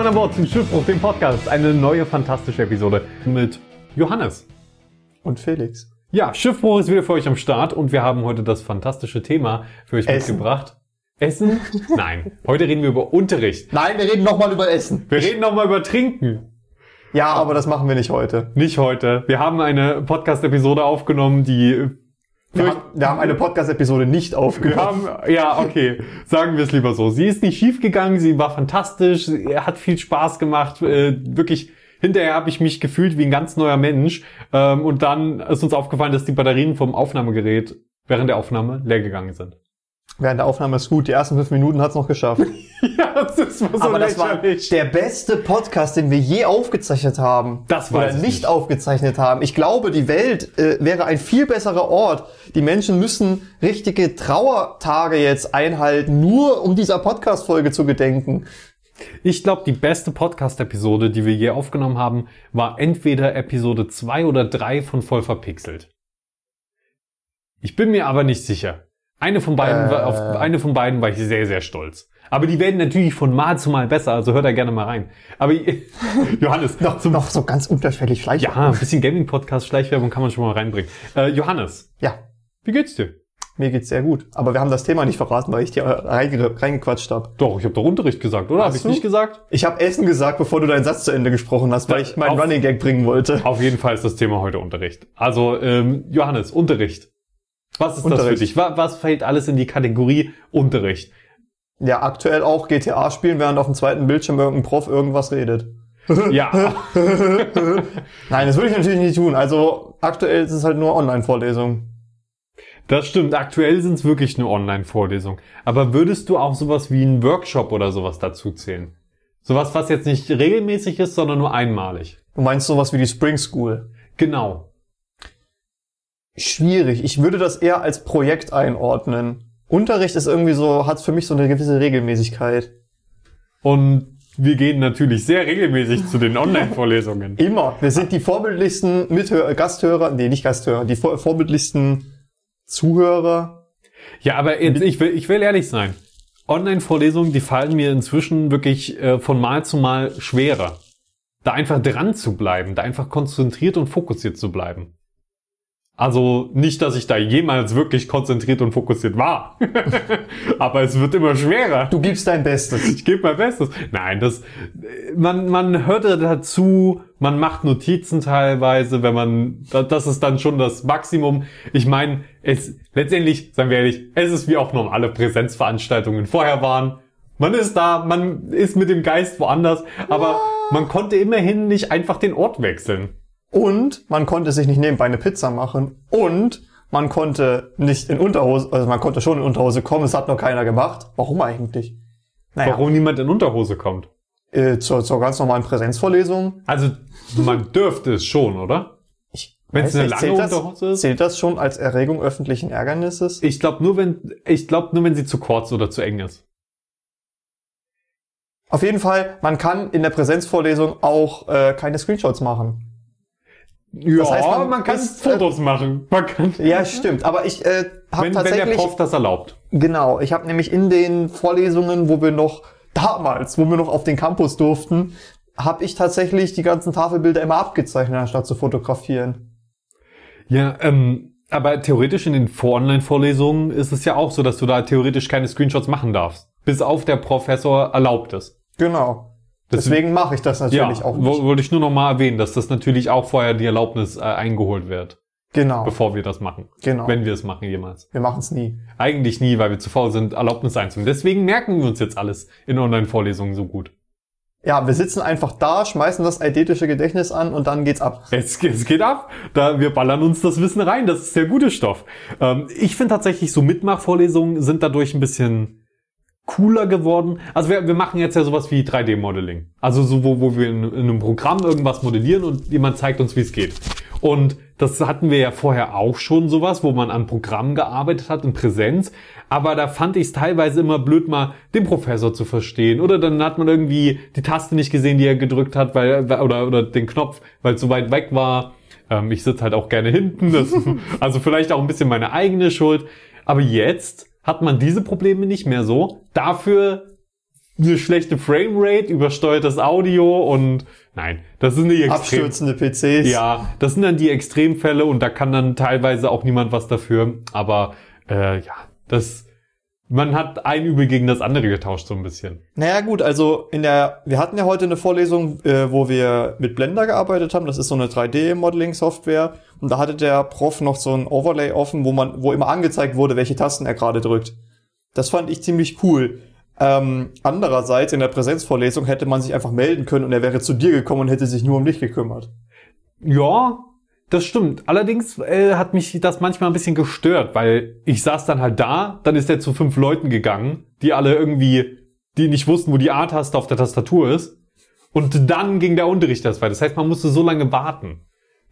Mann an Bord zum Schiffbruch, dem Podcast. Eine neue fantastische Episode mit Johannes. Und Felix. Ja, Schiffbruch ist wieder für euch am Start und wir haben heute das fantastische Thema für euch Essen. mitgebracht. Essen? Nein. Heute reden wir über Unterricht. Nein, wir reden nochmal über Essen. Wir reden nochmal über Trinken. Ja, aber das machen wir nicht heute. Nicht heute. Wir haben eine Podcast-Episode aufgenommen, die Wir, haben, wir haben eine Podcast-Episode nicht aufgenommen. haben, ja, okay, sagen wir es lieber so. Sie ist nicht schief gegangen, sie war fantastisch, sie hat viel Spaß gemacht, äh, wirklich. Hinterher habe ich mich gefühlt wie ein ganz neuer Mensch. Ähm, und dann ist uns aufgefallen, dass die Batterien vom Aufnahmegerät während der Aufnahme leer gegangen sind. Während der Aufnahme ist gut. Die ersten fünf Minuten hat's noch geschafft. ja, das ist so aber das war der beste Podcast, den wir je aufgezeichnet haben. Das Oder weiß ich nicht, nicht. aufgezeichnet haben. Ich glaube, die Welt äh, wäre ein viel besserer Ort. Die Menschen müssen richtige Trauertage jetzt einhalten, nur um dieser Podcast-Folge zu gedenken. Ich glaube, die beste Podcast-Episode, die wir je aufgenommen haben, war entweder Episode 2 oder 3 von Voll verpixelt. Ich bin mir aber nicht sicher. Eine von beiden, Äh. war, auf eine von beiden war ich sehr, sehr stolz. Aber die werden natürlich von Mal zu Mal besser, also hört da gerne mal rein. Aber Johannes, Noch, noch so ganz unterschwellig Schleich. ja, ein bisschen Gaming-Podcast, Schleichwerbung kann man schon mal reinbringen. Äh, Johannes, ja. wie geht's dir? Mir geht's sehr gut. Aber wir haben das Thema nicht verraten, weil ich dir reinge reingequatscht habe. Doch, ich habe doch Unterricht gesagt, oder? Habe ich nicht gesagt? Ich habe Essen gesagt, bevor du deinen Satz zu Ende gesprochen hast, weil Ja, ich meinen auf- Running Gag bringen wollte. Auf jeden Fall ist das Thema heute Unterricht. Also, ähm, Johannes, Unterricht. Was ist das für Unterricht. dich? Was, was fällt alles in die Kategorie Unterricht? Ja, aktuell auch GTA spielen, während auf dem zweiten Bildschirm irgendein Prof irgendwas redet. Ja, Nein, das würde ich natürlich nicht tun. Also aktuell ist es halt nur Online-Vorlesung. das stimmt. Aktuell sind es wirklich nur Online-Vorlesungen. Aber würdest du auch sowas wie einen Workshop oder sowas dazu zählen? Sowas, was jetzt nicht regelmäßig ist, sondern nur einmalig. Du meinst sowas wie die Spring School? Genau. Schwierig. Ich würde das eher als Projekt einordnen. Unterricht ist irgendwie so, hat für mich so eine gewisse Regelmäßigkeit. Und wir gehen natürlich sehr regelmäßig zu den Online-Vorlesungen. Immer. Wir sind die vorbildlichsten Mithör Gasthörer, nee, nicht Gasthörer, die vor vorbildlichsten Zuhörer. Ja, aber jetzt, ich will, ich will ehrlich sein. Online-Vorlesungen, die fallen mir inzwischen wirklich äh, von Mal zu Mal schwerer. Da einfach dran zu bleiben, da einfach konzentriert und fokussiert zu bleiben. Also nicht, dass ich da jemals wirklich konzentriert und fokussiert war. aber es wird immer schwerer. Du gibst dein Bestes. Ich gebe mein Bestes. Nein, das man man hört ja dazu, man macht Notizen teilweise, wenn man da- das ist dann schon das Maximum. Ich meine, es letztendlich, seien wir ehrlich, es ist wie auch normale Präsenzveranstaltungen vorher waren. Man ist da, man ist mit dem Geist woanders, aber man konnte immerhin nicht einfach den Ort wechseln. Und man konnte sich nicht nebenbei eine Pizza machen. Und man konnte nicht in Unterhose, also man konnte schon in Unterhose kommen, es hat noch keiner gemacht. Warum eigentlich? Naja, Warum niemand in Unterhose kommt. Äh, zur, zur ganz normalen Präsenzvorlesung. Also man dürfte es schon, oder? Wenn es eine lange zählt das, Unterhose ist? Zählt das schon als Erregung öffentlichen Ärgernisses? Ich glaube nur, wenn ich glaube nur, wenn sie zu kurz oder zu eng ist. Auf jeden Fall, man kann in der Präsenzvorlesung auch äh, keine Screenshots machen. Ja, heißt, man man, kann ist, äh, Fotos machen. Man kann, Ja, stimmt. Aber ich äh, habe wenn, wenn der tatsächlich... Prof das erlaubt. Genau, ich habe nämlich in den Vorlesungen, wo wir noch damals, wo wir noch auf den Campus durften, habe ich tatsächlich die ganzen Tafelbilder immer abgezeichnet, anstatt zu fotografieren. Ja, ähm, aber theoretisch in den Vor-Online-Vorlesungen ist es ja auch so, dass du da theoretisch keine Screenshots machen darfst. Bis auf der Professor erlaubt es. Genau. Deswegen mache ich das natürlich ja, auch nicht. wollte ich nur noch mal erwähnen, dass das natürlich auch vorher die Erlaubnis äh, eingeholt wird, Genau, bevor wir das machen. genau. Wenn wir es machen jemals. wir machen es nie. Eigentlich nie, weil wir zu faul sind, Erlaubnis einzuholen. Deswegen merken wir uns jetzt alles in Online-Vorlesungen so gut. Ja, wir sitzen einfach da, schmeißen das eidetische Gedächtnis an und dann geht's ab. Es, es geht ab. Da, wir ballern uns das Wissen rein. Das ist sehr guter Stoff. Ähm, ich finde tatsächlich, so Mitmachvorlesungen sind dadurch ein bisschen cooler geworden. Also wir, wir machen jetzt ja sowas wie 3D-Modeling. Also so, wo, wo wir in, in einem Programm irgendwas modellieren und jemand zeigt uns, wie es geht. Und das hatten wir ja vorher auch schon sowas, wo man an Programmen gearbeitet hat in Präsenz. Aber da fand ich es teilweise immer blöd, mal den Professor zu verstehen. Oder dann hat man irgendwie die Taste nicht gesehen, die er gedrückt hat, weil oder, oder den Knopf, weil es so weit weg war. Ähm, ich sitze halt auch gerne hinten. Das, also vielleicht auch ein bisschen meine eigene Schuld. Aber jetzt hat man diese Probleme nicht mehr so. Dafür eine schlechte Framerate, übersteuertes Audio und nein, das sind die extrem, Abstürzende PCs. ja, das sind dann die Extremfälle und da kann dann teilweise auch niemand was dafür. Aber äh, ja, das man hat ein Übel gegen das andere getauscht so ein bisschen. Naja gut, also in der, wir hatten ja heute eine Vorlesung, äh, wo wir mit Blender gearbeitet haben. Das ist so eine 3D-Modeling-Software. Und da hatte der Prof noch so ein Overlay offen, wo man, wo immer angezeigt wurde, welche Tasten er gerade drückt. Das fand ich ziemlich cool. Ähm, andererseits in der Präsenzvorlesung hätte man sich einfach melden können und er wäre zu dir gekommen und hätte sich nur um dich gekümmert. Ja, das stimmt. Allerdings äh, hat mich das manchmal ein bisschen gestört, weil ich saß dann halt da, dann ist er zu fünf Leuten gegangen, die alle irgendwie, die nicht wussten, wo die A-Taste auf der Tastatur ist. Und dann ging der Unterricht das weiter. Das heißt, man musste so lange warten.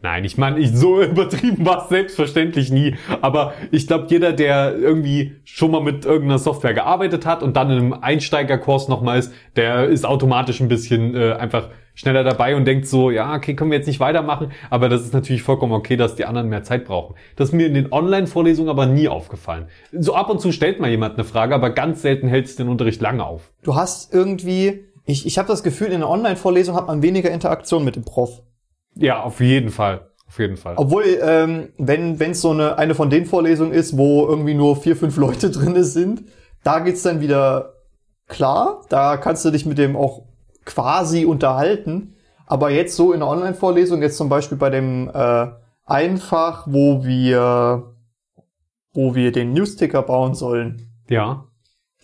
Nein, ich meine, ich, so übertrieben war es selbstverständlich nie. Aber ich glaube, jeder, der irgendwie schon mal mit irgendeiner Software gearbeitet hat und dann in einem Einsteigerkurs nochmal ist, der ist automatisch ein bisschen äh, einfach schneller dabei und denkt so, ja, okay, können wir jetzt nicht weitermachen. Aber das ist natürlich vollkommen okay, dass die anderen mehr Zeit brauchen. Das ist mir in den Online-Vorlesungen aber nie aufgefallen. So ab und zu stellt mal jemand eine Frage, aber ganz selten hält es den Unterricht lange auf. Du hast irgendwie, ich, ich habe das Gefühl, in einer Online-Vorlesung hat man weniger Interaktion mit dem Prof. Ja, auf jeden Fall. Auf jeden Fall. Obwohl, ähm, wenn es so eine, eine von den Vorlesungen ist, wo irgendwie nur vier, fünf Leute drinne sind, da geht's dann wieder klar. Da kannst du dich mit dem auch quasi unterhalten. Aber jetzt so in der Online-Vorlesung, jetzt zum Beispiel bei dem äh, Einfach, wo wir, wo wir den Newsticker bauen sollen. Ja.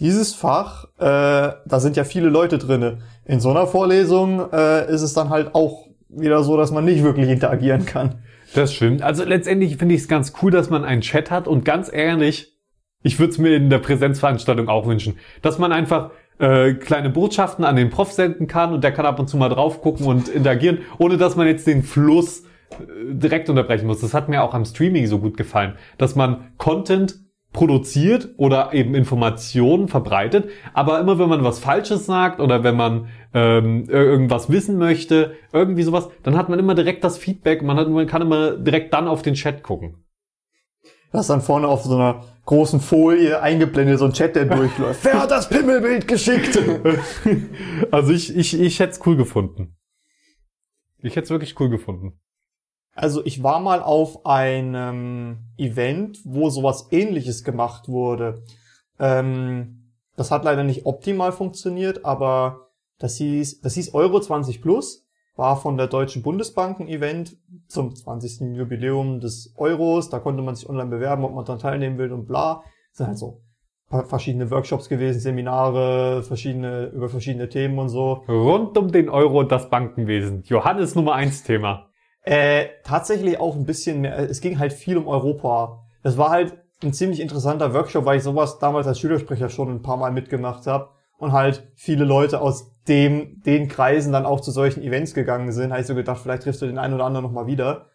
Dieses Fach, äh, da sind ja viele Leute drinne. In so einer Vorlesung äh, ist es dann halt auch wieder so, dass man nicht wirklich interagieren kann. Das stimmt. Also letztendlich finde ich es ganz cool, dass man einen Chat hat und ganz ehrlich, ich würde es mir in der Präsenzveranstaltung auch wünschen, dass man einfach äh, kleine Botschaften an den Prof senden kann und der kann ab und zu mal drauf gucken und interagieren, ohne dass man jetzt den Fluss äh, direkt unterbrechen muss. Das hat mir auch am Streaming so gut gefallen, dass man Content produziert oder eben Informationen verbreitet, aber immer wenn man was Falsches sagt oder wenn man ähm, irgendwas wissen möchte, irgendwie sowas, dann hat man immer direkt das Feedback, man, hat, man kann immer direkt dann auf den Chat gucken. Das ist dann vorne auf so einer großen Folie eingeblendet, so ein Chat, der durchläuft. Wer hat das Pimmelbild geschickt? also ich, ich, ich hätte es cool gefunden. Ich hätte es wirklich cool gefunden. Also ich war mal auf einem Event, wo sowas ähnliches gemacht wurde. Ähm, das hat leider nicht optimal funktioniert, aber das hieß, das hieß Euro 20 Plus, war von der Deutschen Bundesbank ein Event zum 20. Jubiläum des Euros. Da konnte man sich online bewerben, ob man daran teilnehmen will und bla. Das sind halt so verschiedene Workshops gewesen, Seminare, verschiedene, über verschiedene Themen und so. Rund um den Euro und das Bankenwesen. Johannes Nummer eins Thema. Äh, tatsächlich auch ein bisschen mehr. Es ging halt viel um Europa. Das war halt ein ziemlich interessanter Workshop, weil ich sowas damals als Schülersprecher schon ein paar Mal mitgemacht habe und halt viele Leute aus dem den Kreisen dann auch zu solchen Events gegangen sind. Habe ich so gedacht, vielleicht triffst du den einen oder anderen noch mal wieder.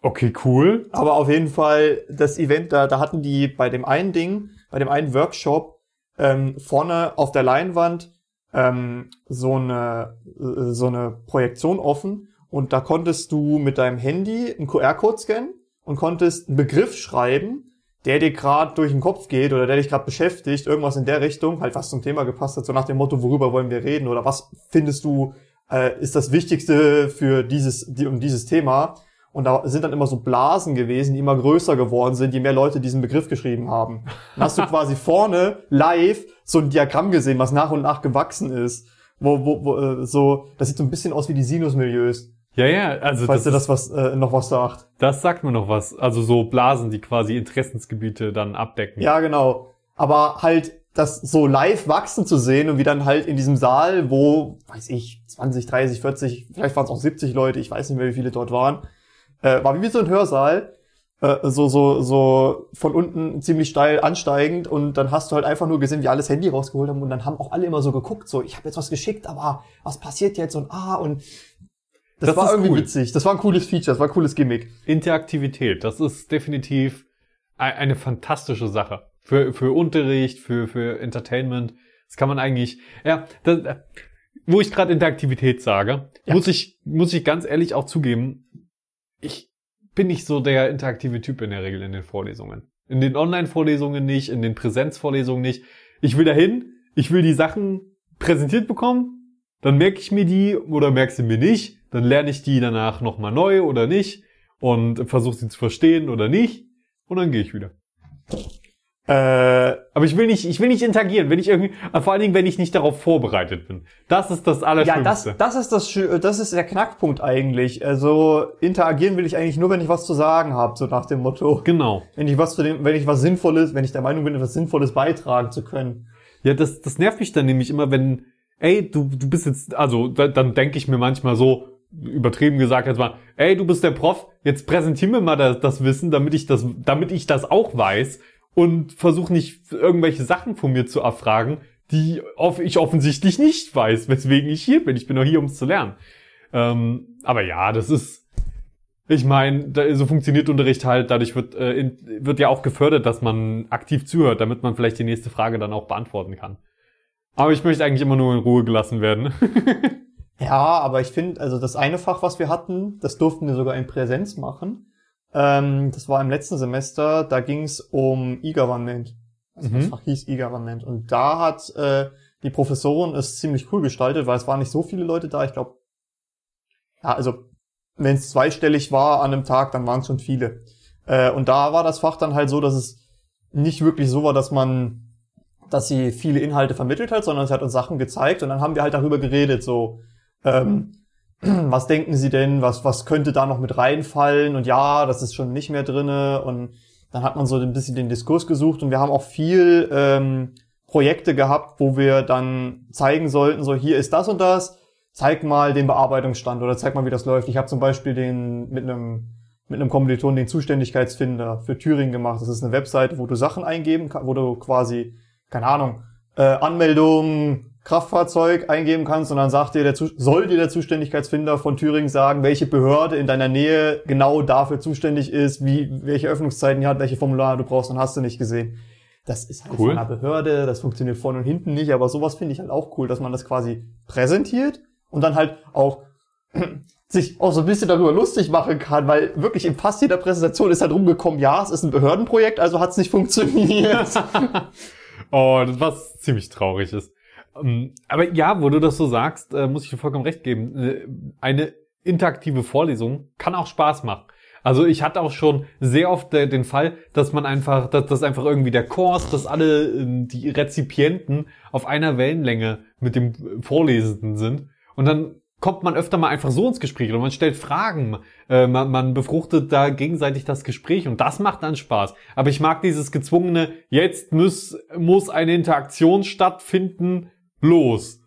Okay, cool. Aber auf jeden Fall das Event, da, da hatten die bei dem einen Ding, bei dem einen Workshop ähm, vorne auf der Leinwand ähm, so eine äh, so eine Projektion offen und da konntest du mit deinem Handy einen QR-Code scannen und konntest einen Begriff schreiben, der dir gerade durch den Kopf geht oder der dich gerade beschäftigt, irgendwas in der Richtung, halt was zum Thema gepasst hat, so nach dem Motto, worüber wollen wir reden oder was findest du äh, ist das Wichtigste für dieses die, um dieses Thema. Und da sind dann immer so Blasen gewesen, die immer größer geworden sind, je mehr Leute diesen Begriff geschrieben haben. Dann hast du quasi vorne live so ein Diagramm gesehen, was nach und nach gewachsen ist. Wo, wo, wo, äh, so, das sieht so ein bisschen aus wie die Sinusmilieus. Ja, ja, also Falls dir das was äh, noch was sagt. Das sagt mir noch was. Also so Blasen, die quasi Interessensgebiete dann abdecken. Ja, genau. Aber halt das so live wachsen zu sehen und wie dann halt in diesem Saal, wo, weiß ich, 20, 30, 40, vielleicht waren es auch 70 Leute, ich weiß nicht mehr, wie viele dort waren, äh, war wie so ein Hörsaal, äh, so, so, so von unten ziemlich steil ansteigend und dann hast du halt einfach nur gesehen, wie alles Handy rausgeholt haben und dann haben auch alle immer so geguckt, so, ich habe jetzt was geschickt, aber was passiert jetzt und ah und das, Das war irgendwie cool. witzig. Das war ein cooles Feature, das war ein cooles Gimmick. Interaktivität, das ist definitiv ei- eine fantastische Sache. Für, für Unterricht, für, für Entertainment. Das kann man eigentlich, ja, das, wo ich gerade Interaktivität sage, Ja. muss ich, muss ich ganz ehrlich auch zugeben, ich bin nicht so der interaktive Typ in der Regel in den Vorlesungen. In den Online-Vorlesungen nicht, in den Präsenzvorlesungen nicht. Ich will dahin, ich will die Sachen präsentiert bekomme, dann merke ich mir die oder merke sie mir nicht, dann lerne ich die danach nochmal neu oder nicht und versuche sie zu verstehen oder nicht und dann gehe ich wieder. Äh, Aber ich will nicht, ich will nicht interagieren, wenn ich irgendwie, vor allen Dingen, wenn ich nicht darauf vorbereitet bin. Das ist das ja, Allerschlimmste. das, das ist das, das ist der Knackpunkt eigentlich. Also interagieren will ich eigentlich nur, wenn ich was zu sagen habe, so nach dem Motto. genau. Wenn ich was zu dem, wenn ich was Sinnvolles, wenn ich der Meinung bin, etwas Sinnvolles beitragen zu können. Ja, das, das nervt mich dann nämlich immer, wenn, ey, du, du bist jetzt, also da, dann denke ich mir manchmal so, übertrieben gesagt jetzt mal, ey, du bist der Prof, jetzt präsentier mir mal das, das Wissen, damit ich das, damit ich das auch weiß und versuch nicht irgendwelche Sachen von mir zu erfragen, die ich offensichtlich nicht weiß, weswegen ich hier bin. Ich bin doch hier, um es zu lernen. Ähm, aber ja, das ist, ich meine, so funktioniert Unterricht halt. Dadurch wird, äh, in, wird ja auch gefördert, dass man aktiv zuhört, damit man vielleicht die nächste Frage dann auch beantworten kann. Aber ich möchte eigentlich immer nur in Ruhe gelassen werden. Ja, aber ich finde, also das eine Fach, was wir hatten, das durften wir sogar in Präsenz machen. Ähm, das war im letzten Semester, da ging es um E-Government. Also das Mhm. Fach hieß E-Government. Und da hat äh, die Professorin es ziemlich cool gestaltet, weil es waren nicht so viele Leute da. Ich glaube, ja, also wenn es zweistellig war an einem Tag, dann waren es schon viele. Äh, und da war das Fach dann halt so, dass es nicht wirklich so war, dass man, dass sie viele Inhalte vermittelt hat, sondern sie hat uns Sachen gezeigt und dann haben wir halt darüber geredet, so, ähm, was denken Sie denn, was, was könnte da noch mit reinfallen und ja, das ist schon nicht mehr drinne und dann hat man so ein bisschen den Diskurs gesucht und wir haben auch viel ähm, Projekte gehabt, wo wir dann zeigen sollten, so hier ist das und das, zeig mal den Bearbeitungsstand oder zeig mal, wie das läuft. Ich habe zum Beispiel den mit einem mit einem Kommiliton den Zuständigkeitsfinder für Thüringen gemacht. Das ist eine Webseite, wo du Sachen eingeben kannst, wo du quasi, keine Ahnung, äh, Anmeldung, Kraftfahrzeug eingeben kannst und dann sagt dir der, soll dir der Zuständigkeitsfinder von Thüringen sagen, welche Behörde in deiner Nähe genau dafür zuständig ist, wie, welche Öffnungszeiten die hat, welche Formulare du brauchst und hast du nicht gesehen. Das ist halt Cool. von einer Behörde, das funktioniert vorne und hinten nicht, aber sowas finde ich halt auch cool, dass man das quasi präsentiert und dann halt auch sich auch so ein bisschen darüber lustig machen kann, weil wirklich in fast jeder Präsentation ist halt rumgekommen, ja, es ist ein Behördenprojekt, also hat es nicht funktioniert. oh, das was ziemlich traurig ist. Ähm, Aber ja, wo du das so sagst, äh, muss ich dir vollkommen recht geben. Äh, Eine interaktive Vorlesung kann auch Spaß machen. Also ich hatte auch schon sehr oft äh, den Fall, dass man einfach, dass, dass einfach irgendwie der Kurs, dass alle ähm, die Rezipienten auf einer Wellenlänge mit dem Vorlesenden sind und dann kommt man öfter mal einfach so ins Gespräch oder man stellt Fragen, äh, man, man befruchtet da gegenseitig das Gespräch und das macht dann Spaß. Aber ich mag dieses gezwungene, jetzt muss, muss eine Interaktion stattfinden, los.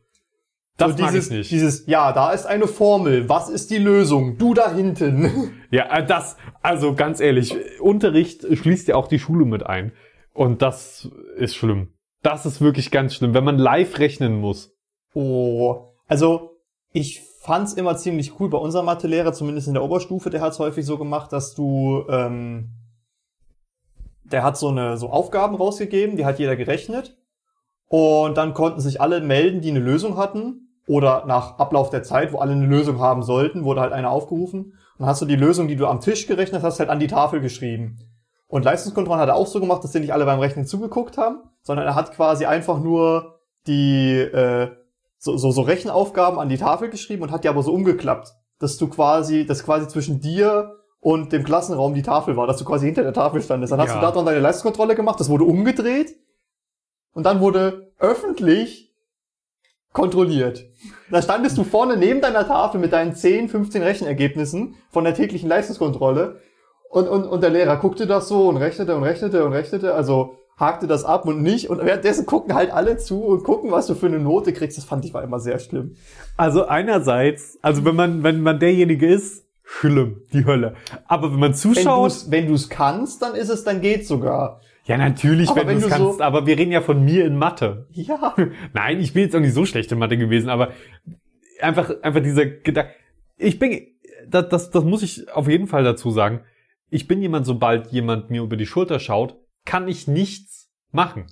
Das so mag dieses, ich nicht. dieses, ja, da ist eine Formel, was ist die Lösung? Du da hinten. Ja, äh, das, also ganz ehrlich, Unterricht schließt ja auch die Schule mit ein. Und das ist schlimm. Das ist wirklich ganz schlimm, wenn man live rechnen muss. Oh, also ich fand's immer ziemlich cool bei unserem Mathelehrer, zumindest in der Oberstufe, der hat's häufig so gemacht, dass du, ähm, der hat so eine so Aufgaben rausgegeben, die hat jeder gerechnet und dann konnten sich alle melden, die eine Lösung hatten oder nach Ablauf der Zeit, wo alle eine Lösung haben sollten, wurde halt einer aufgerufen und dann hast du die Lösung, die du am Tisch gerechnet hast, halt an die Tafel geschrieben. Und Leistungskontrollen hat er auch so gemacht, dass die nicht alle beim Rechnen zugeguckt haben, sondern er hat quasi einfach nur die äh, so, so, so Rechenaufgaben an die Tafel geschrieben und hat die aber so umgeklappt, dass du quasi, dass quasi zwischen dir und dem Klassenraum die Tafel war, dass du quasi hinter der Tafel standest. Dann hast Ja. du da dann deine Leistungskontrolle gemacht, das wurde umgedreht und dann wurde öffentlich kontrolliert. Da standest du vorne neben deiner Tafel mit deinen 10, 15 Rechenergebnissen von der täglichen Leistungskontrolle und, und, und der Lehrer guckte das so und rechnete und rechnete und rechnete, also hakte das ab und nicht und währenddessen gucken halt alle zu und gucken, was du für eine Note kriegst. Das fand ich war immer sehr schlimm. Also einerseits, also wenn man, wenn man derjenige ist, schlimm, die Hölle. Aber wenn man zuschaut, wenn du's kannst, dann ist es, dann geht's sogar. ja natürlich, Aber wenn, wenn du es du so- kannst, aber wir reden ja von mir in Mathe. Ja. Nein, ich bin jetzt auch nicht so schlecht in Mathe gewesen, aber einfach, einfach dieser Gedanke. Ich bin, das, das, das muss ich auf jeden Fall dazu sagen. Ich bin jemand, sobald jemand mir über die Schulter schaut, kann ich nichts machen.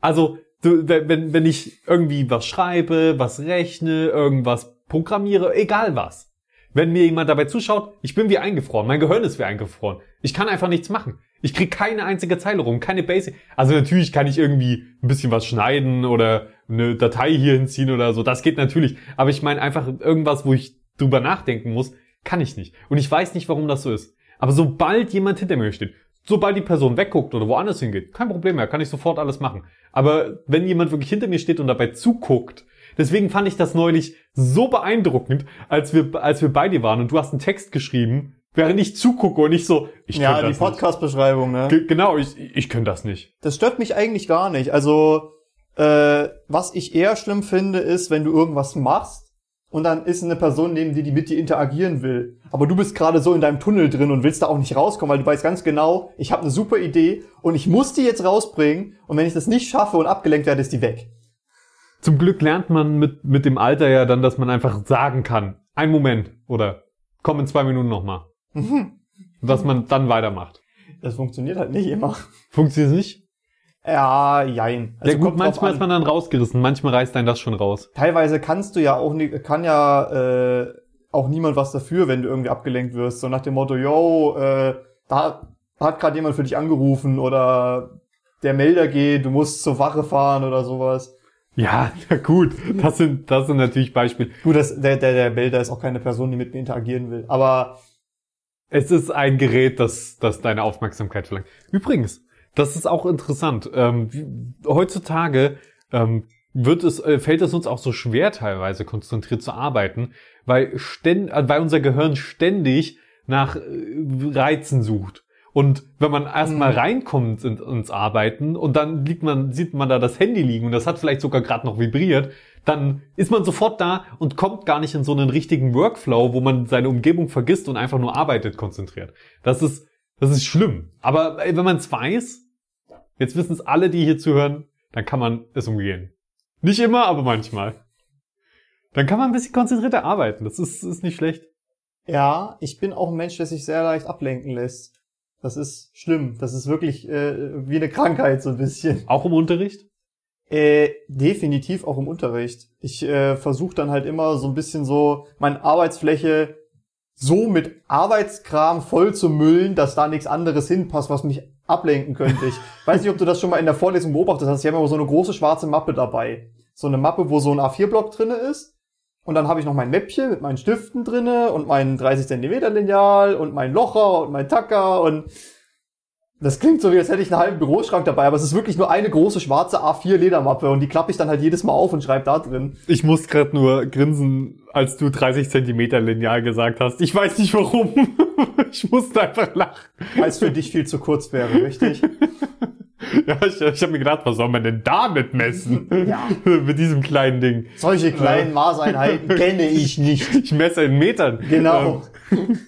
Also, du, wenn, wenn ich irgendwie was schreibe, was rechne, irgendwas programmiere, egal was. Wenn mir jemand dabei zuschaut, ich bin wie eingefroren, mein Gehirn ist wie eingefroren. Ich kann einfach nichts machen. Ich krieg keine einzige Zeile rum, keine Basic. Also natürlich kann ich irgendwie ein bisschen was schneiden oder eine Datei hier hinziehen oder so. Das geht natürlich. Aber ich meine einfach irgendwas, wo ich drüber nachdenken muss, kann ich nicht. Und ich weiß nicht, warum das so ist. Aber sobald jemand hinter mir steht, sobald die Person wegguckt oder woanders hingeht, kein Problem mehr, kann ich sofort alles machen. Aber wenn jemand wirklich hinter mir steht und dabei zuguckt, deswegen fand ich das neulich so beeindruckend, als wir, als wir bei dir waren und du hast einen Text geschrieben, während ich zugucke und ich so, ich Ja, die nicht. Podcast-Beschreibung, ne? Ge- Genau, ich, ich könnte das nicht. Das stört mich eigentlich gar nicht. Also, äh, was ich eher schlimm finde, ist, wenn du irgendwas machst und dann ist eine Person neben dir, die mit dir interagieren will. Aber du bist gerade so in deinem Tunnel drin und willst da auch nicht rauskommen, weil du weißt ganz genau, ich habe eine super Idee und ich muss die jetzt rausbringen und wenn ich das nicht schaffe und abgelenkt werde, ist die weg. Zum Glück lernt man mit, mit dem Alter ja dann, dass man einfach sagen kann, ein Moment oder komm in zwei Minuten nochmal. Mhm. Dass man dann weitermacht. Das funktioniert halt nicht immer. Funktioniert es nicht? Ja, jein. Also ja gut, manchmal an. ist man dann rausgerissen, manchmal reißt einen das schon raus. Teilweise kannst du ja auch kann ja äh, auch niemand was dafür, wenn du irgendwie abgelenkt wirst. So nach dem Motto, yo, äh, da hat gerade jemand für dich angerufen oder der Melder geht, du musst zur Wache fahren oder sowas. Ja, ja gut, das sind, das sind natürlich Beispiele. Gut, das, der, der, der Melder ist auch keine Person, die mit mir interagieren will. Aber Es ist ein Gerät, das, das deine Aufmerksamkeit verlangt. Übrigens, das ist auch interessant. Ähm, heutzutage ähm, wird es, äh, fällt es uns auch so schwer, teilweise konzentriert zu arbeiten, weil, ständ, äh, weil unser Gehirn ständig nach äh, Reizen sucht. Und wenn man erstmal Mhm. reinkommt in, ins Arbeiten und dann liegt man, sieht man da das Handy liegen und das hat vielleicht sogar gerade noch vibriert, dann ist man sofort da und kommt gar nicht in so einen richtigen Workflow, wo man seine Umgebung vergisst und einfach nur arbeitet konzentriert. Das ist, das ist schlimm. Aber ey, wenn man es weiß, jetzt wissen es alle, die hier zuhören, dann kann man es umgehen. Nicht immer, aber manchmal. Dann kann man ein bisschen konzentrierter arbeiten. Das ist, ist nicht schlecht. ja, ich bin auch ein Mensch, der sich sehr leicht ablenken lässt. Das ist schlimm. Das ist wirklich äh, wie eine Krankheit so ein bisschen. Auch im Unterricht? Äh, definitiv auch im Unterricht. Ich äh, versuche dann halt immer so ein bisschen so meine Arbeitsfläche so mit Arbeitskram voll zu müllen, dass da nichts anderes hinpasst, was mich ablenken könnte. Ich weiß nicht, ob du das schon mal in der Vorlesung beobachtet hast. Ich habe immer so eine große schwarze Mappe dabei. So eine Mappe, wo so ein A4-Block drinne ist. Und dann habe ich noch mein Mäppchen mit meinen Stiften drinne und meinen 30 Zentimeter Lineal und mein Locher und mein Tacker und das klingt so, wie als hätte ich einen halben Büroschrank dabei, aber es ist wirklich nur eine große schwarze A4 Ledermappe und die klappe ich dann halt jedes Mal auf und schreibe da drin. Ich muss gerade nur grinsen, als du 30 Zentimeter Lineal gesagt hast. Ich weiß nicht warum. ich musste einfach lachen. Weil es für dich viel zu kurz wäre, richtig? Ja, ich, ich habe mir gedacht, was soll man denn damit messen? Ja. Mit diesem kleinen Ding. Solche kleinen Maßeinheiten kenne ich nicht. Ich messe in Metern. Genau. Ähm,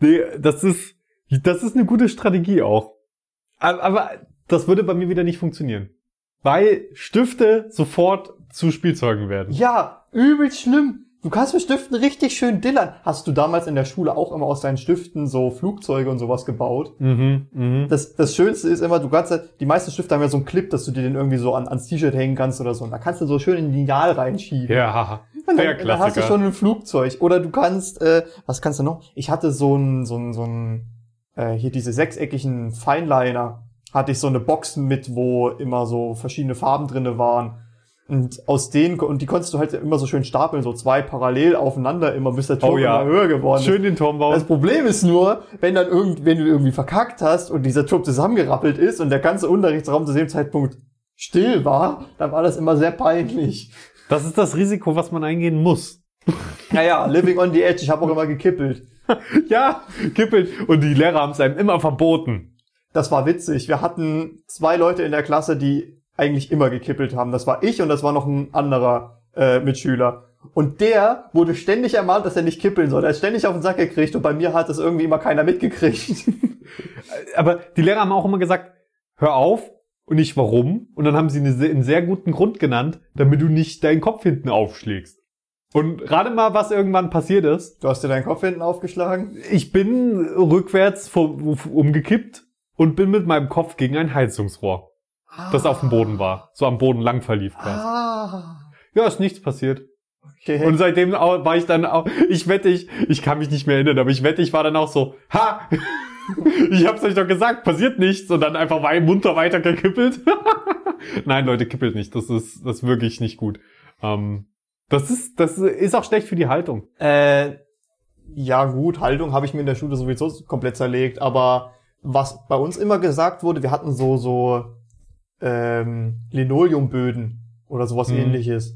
nee, das ist, das ist eine gute Strategie auch. Aber, das würde bei mir wieder nicht funktionieren. Weil Stifte sofort zu Spielzeugen werden. Ja, übelst schlimm. Du kannst mit Stiften richtig schön dillern. Hast du damals in der Schule auch immer aus deinen Stiften so Flugzeuge und sowas gebaut? Mhm, mhm. Das, das Schönste ist immer, du kannst halt, die meisten Stifte haben ja so einen Clip, dass du dir den irgendwie so an, ans T-Shirt hängen kannst oder so. Und da kannst du so schön in den Lineal reinschieben. Ja, Und dann, dann hast du schon ein Flugzeug. Oder du kannst, äh, was kannst du noch? Ich hatte so ein, so ein, so ein, äh, hier diese sechseckigen Fineliner. Hatte ich so eine Box mit, wo immer so verschiedene Farben drinne waren. Und aus denen, und die konntest du halt immer so schön stapeln, so zwei parallel aufeinander immer, bis der Turm Oh ja. immer höher geworden ist. Schön den Turm bauen. Das Problem ist nur, wenn dann irgend, wenn du irgendwie verkackt hast und dieser Turm zusammengerappelt ist und der ganze Unterrichtsraum zu dem Zeitpunkt still war, dann war das immer sehr peinlich. Das ist das Risiko, was man eingehen muss. Naja, living on the edge, ich habe auch immer gekippelt. Ja, kippeln. Und die Lehrer haben es einem immer verboten. Das war witzig. Wir hatten zwei Leute in der Klasse, die eigentlich immer gekippelt haben. Das war ich und das war noch ein anderer äh, Mitschüler. Und der wurde ständig ermahnt, dass er nicht kippeln soll. Er hat ständig auf den Sack gekriegt und bei mir hat das irgendwie immer keiner mitgekriegt. Aber die Lehrer haben auch immer gesagt, hör auf und nicht warum. Und dann haben sie einen sehr guten Grund genannt, damit du nicht deinen Kopf hinten aufschlägst. Und gerade mal, was irgendwann passiert ist. Du hast dir deinen Kopf hinten aufgeschlagen? Ich bin rückwärts vom, umgekippt und bin mit meinem Kopf gegen ein Heizungsrohr, das auf dem Boden war. So am Boden lang verlief quasi. Ah. Ja, ist nichts passiert. Okay. Und seitdem war ich dann auch, ich wette, ich, ich kann mich nicht mehr erinnern, aber ich wette, ich war dann auch so, ha! ich hab's euch doch gesagt, passiert nichts und dann einfach munter weiter gekippelt. Nein, Leute, kippelt nicht. Das ist, das ist wirklich nicht gut. Ähm, das ist, das ist auch schlecht für die Haltung. Äh, ja gut, Haltung habe ich mir in der Schule sowieso komplett zerlegt, aber was bei uns immer gesagt wurde, wir hatten so so ähm, Linoleumböden oder sowas Mhm. ähnliches.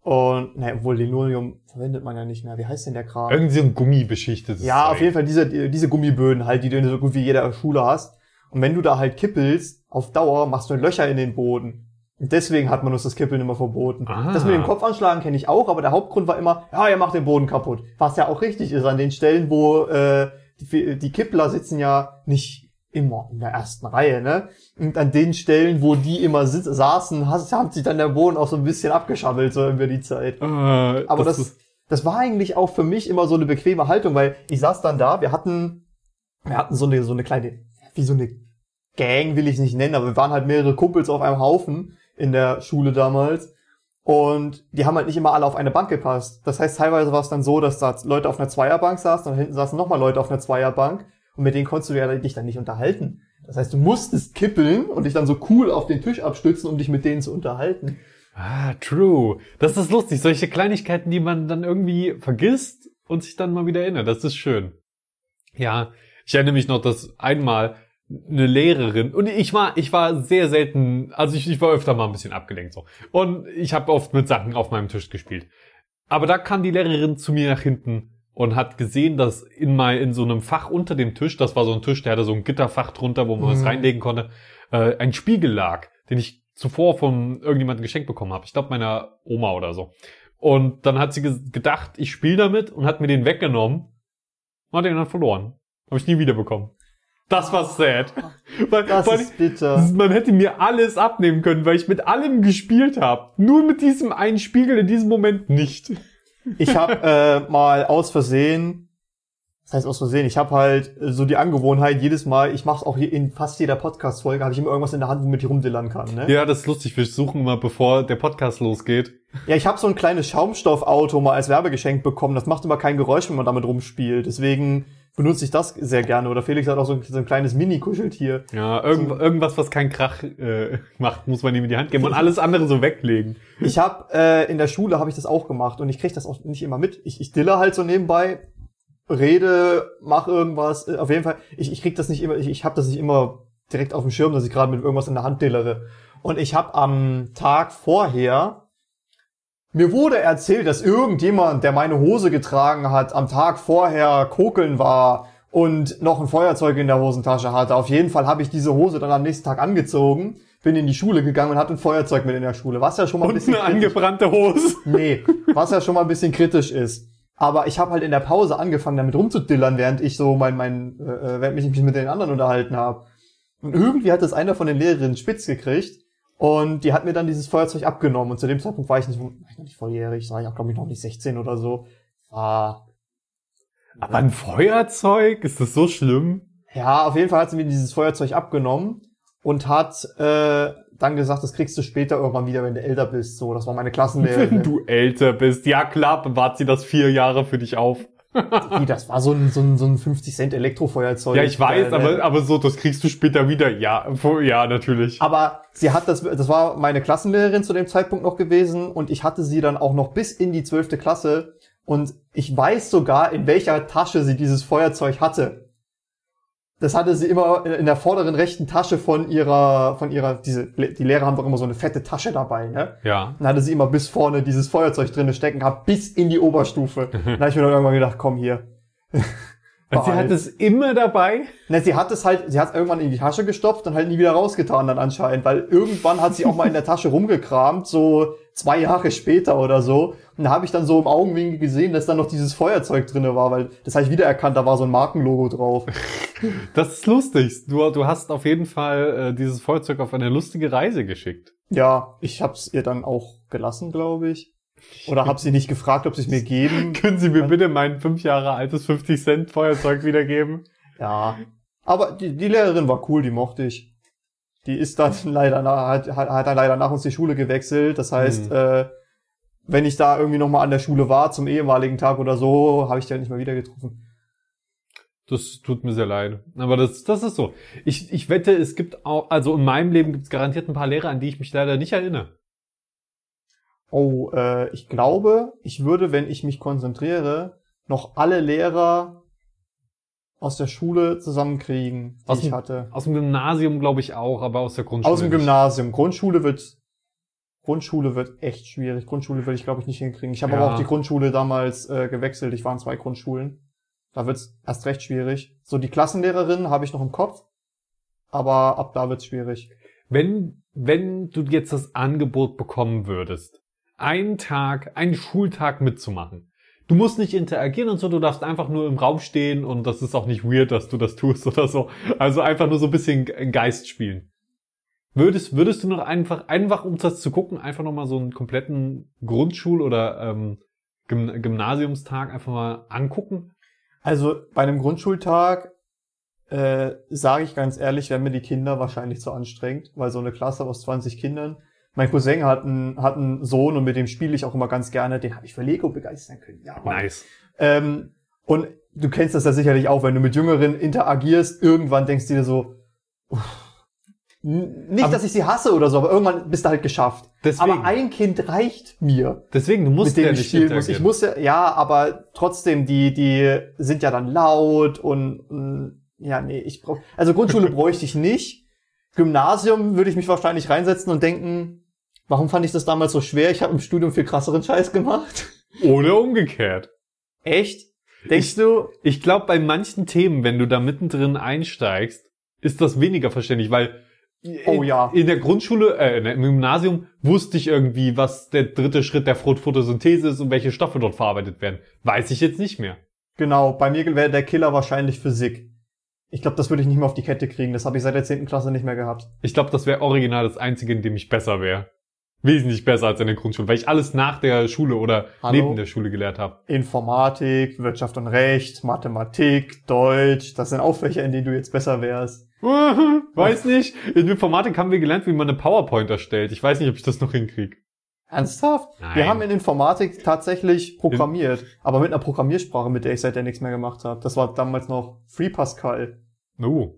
Und, ne, obwohl Linoleum verwendet man ja nicht mehr. Wie heißt denn der Kram? Irgendwie so ein gummibeschichtetes Ja, Zeug. auf jeden Fall diese, diese Gummiböden halt, die du in so gut wie jeder Schule hast. Und wenn du da halt kippelst, auf Dauer machst du Löcher in den Boden. Deswegen hat man uns das Kippeln immer verboten. Ah. Das mit dem Kopfanschlagen kenne ich auch, aber der Hauptgrund war immer, ja, ihr macht den Boden kaputt. Was ja auch richtig ist, an den Stellen, wo äh, die, die Kippler sitzen ja nicht immer in der ersten Reihe, ne? Und an den Stellen, wo die immer sitz saßen, hat sich dann der Boden auch so ein bisschen abgeschabbelt, so über die Zeit. Äh, Aber das, ist, das war eigentlich auch für mich immer so eine bequeme Haltung, weil ich saß dann da, wir hatten, wir hatten so eine, so eine kleine, wie so eine Gang will ich nicht nennen, aber wir waren halt mehrere Kumpels auf einem Haufen in der Schule damals. Und die haben halt nicht immer alle auf eine Bank gepasst. Das heißt, teilweise war es dann so, dass da Leute auf einer Zweierbank saßen und hinten saßen nochmal Leute auf einer Zweierbank. Und mit denen konntest du ja dich dann nicht unterhalten. Das heißt, du musstest kippeln und dich dann so cool auf den Tisch abstützen, um dich mit denen zu unterhalten. ah, true. Das ist lustig. Solche Kleinigkeiten, die man dann irgendwie vergisst und sich dann mal wieder erinnert. Das ist schön. Ja, ich erinnere mich noch, dass einmal eine Lehrerin und ich war ich war sehr selten, also ich, ich war öfter mal ein bisschen abgelenkt so und ich habe oft mit Sachen auf meinem Tisch gespielt. Aber da kam die Lehrerin zu mir nach hinten und hat gesehen, dass in mal in so einem Fach unter dem Tisch, das war so ein Tisch, der hatte so ein Gitterfach drunter, wo man was Mhm. reinlegen konnte, äh, ein Spiegel lag, den ich zuvor von irgendjemandem geschenkt bekommen habe. Ich glaube meiner Oma oder so. Und dann hat sie ge gedacht, ich spiele damit und hat mir den weggenommen und hat den dann verloren. Habe ich nie wiederbekommen. Das war sad. Weil, Das weil ist bitter. man hätte mir alles abnehmen können, weil ich mit allem gespielt habe. Nur mit diesem einen Spiegel in diesem Moment nicht. Ich habe äh, mal aus Versehen, das heißt aus Versehen, ich habe halt äh, so die Angewohnheit, jedes Mal, ich mache es auch hier in fast jeder Podcast-Folge, habe ich immer irgendwas in der Hand, womit ich rumdillern kann. Ne? Ja, das ist lustig. Wir suchen immer, bevor der Podcast losgeht. Ja, ich habe so ein kleines Schaumstoffauto mal als Werbegeschenk bekommen. Das macht immer kein Geräusch, wenn man damit rumspielt. Deswegen benutze ich das sehr gerne. Oder Felix hat auch so ein, so ein kleines Mini-Kuscheltier. Ja, irgend, irgendwas, was keinen Krach äh, macht, muss man ihm in die Hand geben und alles andere so weglegen. Ich habe äh, in der Schule habe ich das auch gemacht und ich krieg das auch nicht immer mit. Ich, ich dille halt so nebenbei, rede, mach irgendwas. Äh, Auf jeden Fall, ich, ich krieg das nicht immer, ich, ich habe das nicht immer direkt auf dem Schirm, dass ich gerade mit irgendwas in der Hand dillere. Und ich habe am Tag vorher mir wurde erzählt, dass irgendjemand, der meine Hose getragen hat, am Tag vorher kokeln war und noch ein Feuerzeug in der Hosentasche hatte. Auf jeden Fall habe ich diese Hose dann am nächsten Tag angezogen, bin in die Schule gegangen und hatte ein Feuerzeug mit in der Schule, was ja schon mal ein Und bisschen eine kritisch, angebrannte Hose. nee, was ja schon mal ein bisschen kritisch ist. Aber ich habe halt in der Pause angefangen, damit rumzudillern, während ich so mein, mein, äh, während ich mich mit den anderen unterhalten habe. Und irgendwie hat das einer von den Lehrerinnen spitz gekriegt und die hat mir dann dieses Feuerzeug abgenommen. Und zu dem Zeitpunkt war ich nicht, war ich noch nicht volljährig, war ich auch, glaube ich, noch nicht 16 oder so. War, Aber ein Feuerzeug? Ist das so schlimm? ja, auf jeden Fall hat sie mir dieses Feuerzeug abgenommen und hat äh, dann gesagt, das kriegst du später irgendwann wieder, wenn du älter bist. So, das war meine Wenn Klassenlehrerin. du älter bist. Ja klar, bewahrt sie das vier Jahre für dich auf. Wie, das war so ein, so ein, so ein 50 Cent Elektrofeuerzeug. Ja, ich weiß, Äh, aber, aber so, das kriegst du später wieder. Ja, ja, natürlich. Aber sie hat das, das war meine Klassenlehrerin zu dem Zeitpunkt noch gewesen und ich hatte sie dann auch noch bis in die zwölfte Klasse und ich weiß sogar, in welcher Tasche sie dieses Feuerzeug hatte. Das hatte sie immer in der vorderen rechten Tasche von ihrer, von ihrer, diese, die Lehrer haben doch immer so eine fette Tasche dabei, ne? Ja. Dann hatte sie immer bis vorne dieses Feuerzeug drinne stecken gehabt, bis in die Oberstufe. Dann habe ich mir dann irgendwann gedacht, komm hier. Und sie hat es immer dabei. Ne, sie hat es halt, sie hat es irgendwann in die Tasche gestopft und halt nie wieder rausgetan dann anscheinend, weil irgendwann hat sie auch mal in der Tasche rumgekramt, so zwei Jahre später oder so. Und da habe ich dann so im Augenwinkel gesehen, dass da noch dieses Feuerzeug drinne war, weil das habe ich wiedererkannt, da war so ein Markenlogo drauf. Das ist lustig. Du, du hast auf jeden Fall äh, dieses Feuerzeug auf eine lustige Reise geschickt. Ja, ich hab's ihr dann auch gelassen, glaube ich. Oder hab sie nicht gefragt, ob sie es mir geben. Können Sie mir bitte mein fünf Jahre altes 50 Cent Feuerzeug wiedergeben? Ja. Aber die, die Lehrerin war cool, die mochte ich. Die ist dann leider nach, hat, hat hat dann leider nach uns die Schule gewechselt. Das heißt, Hm. äh, wenn ich da irgendwie nochmal an der Schule war, zum ehemaligen Tag oder so, habe ich die halt nicht mehr wieder getroffen. Das tut mir sehr leid. Aber das, das ist so. Ich, ich wette, es gibt auch, also in meinem Leben gibt es garantiert ein paar Lehrer, an die ich mich leider nicht erinnere. Oh, äh, ich glaube, ich würde, wenn ich mich konzentriere, noch alle Lehrer aus der Schule zusammenkriegen, die Aus ich dem- hatte. Aus dem Gymnasium glaube ich auch, aber aus der Grundschule. Aus dem nicht. Gymnasium. Grundschule wird Grundschule wird echt schwierig. Grundschule würde ich, glaube ich, nicht hinkriegen. Ich habe Ja. aber auch die Grundschule damals äh, gewechselt. Ich war in zwei Grundschulen. Da wird's erst recht schwierig. So die Klassenlehrerin habe ich noch im Kopf, aber ab da wird's schwierig. Wenn, wenn du jetzt das Angebot bekommen würdest, einen Tag, einen Schultag mitzumachen. Du musst nicht interagieren und so, du darfst einfach nur im Raum stehen und das ist auch nicht weird, dass du das tust oder so. Also einfach nur so ein bisschen Geist spielen. Würdest, würdest du noch einfach, einfach um das zu gucken, einfach nochmal so einen kompletten Grundschul- oder ähm, Gym Gymnasiumstag einfach mal angucken? Also bei einem Grundschultag äh, sage ich ganz ehrlich, wären mir die Kinder wahrscheinlich zu anstrengend, weil so eine Klasse aus 20 Kindern. Mein Cousin hat einen, hat einen Sohn und mit dem spiele ich auch immer ganz gerne. Den habe ich für Lego begeistern können. Ja, Mann. Nice. Ähm, und du kennst das ja sicherlich auch, wenn du mit Jüngeren interagierst, irgendwann denkst du dir so, uff, nicht, Aber- dass ich sie hasse oder so, aber irgendwann bist du halt geschafft. Deswegen, Aber ein Kind reicht mir, deswegen, du musst mit dem ja ich nicht spielen muss. Ich muss ja, ja, aber trotzdem, die, die sind ja dann laut und, und ja, nee, ich brauch, also Grundschule bräuchte ich nicht. Gymnasium würde ich mich wahrscheinlich reinsetzen und denken, warum fand ich das damals so schwer? Ich habe im Studium viel krasseren Scheiß gemacht. Oder umgekehrt. Echt? Denkst du, Ich glaube, bei manchen Themen, wenn du da mittendrin einsteigst, ist das weniger verständlich, weil Oh in, ja. in der Grundschule, äh, im Gymnasium wusste ich irgendwie, was der dritte Schritt der Photosynthese ist und welche Stoffe dort verarbeitet werden. Weiß ich jetzt nicht mehr. Genau, bei mir wäre der Killer wahrscheinlich Physik. Ich glaube, das würde ich nicht mehr auf die Kette kriegen. Das habe ich seit der 10. Klasse nicht mehr gehabt. Ich glaube, das wäre original das Einzige, in dem ich besser wäre. Wesentlich besser als in der Grundschule, weil ich alles nach der Schule oder Hallo? neben der Schule gelernt habe. Informatik, Wirtschaft und Recht, Mathematik, Deutsch, das sind auch Fächer, in denen du jetzt besser wärst. Weiß nicht. In Informatik haben wir gelernt, wie man eine PowerPoint erstellt. Ich weiß nicht, ob ich das noch hinkriege. Ernsthaft? Nein. Wir haben in Informatik tatsächlich programmiert, aber mit einer Programmiersprache, mit der ich seitdem nichts mehr gemacht habe. Das war damals noch Free Pascal. Oh.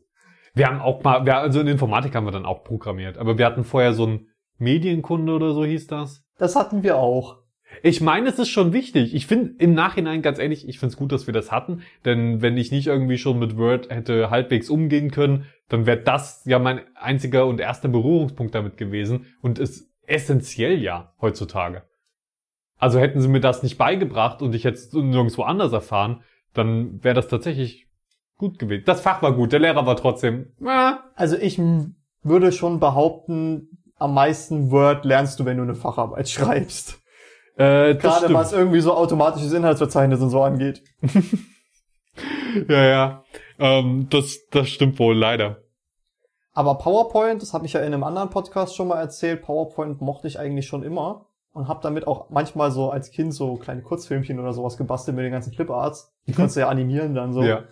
Wir haben auch mal, wir, also in Informatik haben wir dann auch programmiert, aber wir hatten vorher so ein Medienkunde oder so hieß das. Das hatten wir auch. Ich meine, es ist schon wichtig. Ich finde im Nachhinein, ganz ehrlich, ich finde es gut, dass wir das hatten, denn wenn ich nicht irgendwie schon mit Word hätte halbwegs umgehen können, dann wäre das ja mein einziger und erster Berührungspunkt damit gewesen und ist essentiell ja heutzutage. Also hätten sie mir das nicht beigebracht und ich jetzt nirgendwo anders erfahren, dann wäre das tatsächlich gut gewesen. Das Fach war gut, der Lehrer war trotzdem, äh, Also ich würde schon behaupten, am meisten Word lernst du, wenn du eine Facharbeit schreibst. äh, Gerade was irgendwie so automatisches Inhaltsverzeichnis und so angeht. Ja, ja. Ähm, das, das stimmt wohl, leider. Aber PowerPoint, das habe ich ja in einem anderen Podcast schon mal erzählt, PowerPoint mochte ich eigentlich schon immer und habe damit auch manchmal so als Kind so kleine Kurzfilmchen oder sowas gebastelt mit den ganzen Cliparts. Die konntest du ja animieren dann so. Ja.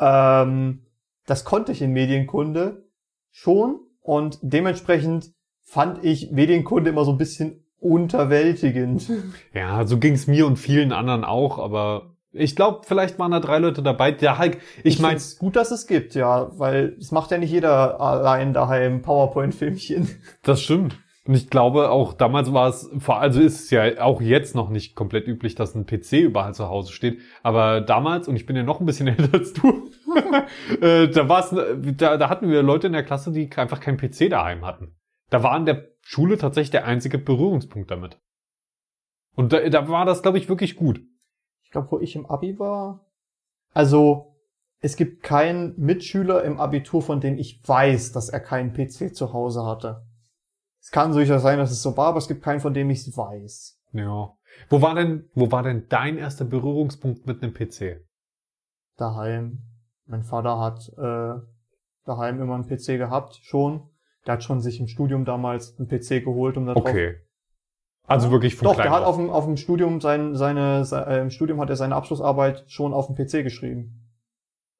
Ähm, das konnte ich in Medienkunde schon und dementsprechend fand ich Medienkunde immer so ein bisschen unterwältigend. Ja, so ging's mir und vielen anderen auch, aber ich glaube, vielleicht waren da drei Leute dabei. Der Hulk, ich, meine, find's gut, dass es gibt, ja, weil es macht ja nicht jeder allein daheim PowerPoint-Filmchen. das stimmt. Und ich glaube, auch damals war es, also ist es ja auch jetzt noch nicht komplett üblich, dass ein PC überall zu Hause steht. Aber damals, und ich bin ja noch ein bisschen älter als du, äh, da war es, da, da hatten wir Leute in der Klasse, die einfach keinen PC daheim hatten. Da war in der Schule tatsächlich der einzige Berührungspunkt damit. Und da, da war das, glaube ich, wirklich gut. Ich glaube, wo ich im Abi war. Also, es gibt keinen Mitschüler im Abitur, von dem ich weiß, dass er keinen PC zu Hause hatte. Es kann durchaus sein, dass es so war, aber es gibt keinen, von dem ich es weiß. Ja. Wo war denn, wo war denn dein erster Berührungspunkt mit einem PC? Daheim. Mein Vater hat äh, daheim immer einen PC gehabt, schon. Der hat schon sich im Studium damals einen PC geholt, um da drauf Okay. Also wirklich von Doch, der hat auf. dem, auf dem Studium sein, seine, se- äh, im Studium hat er seine Abschlussarbeit schon auf dem PC geschrieben.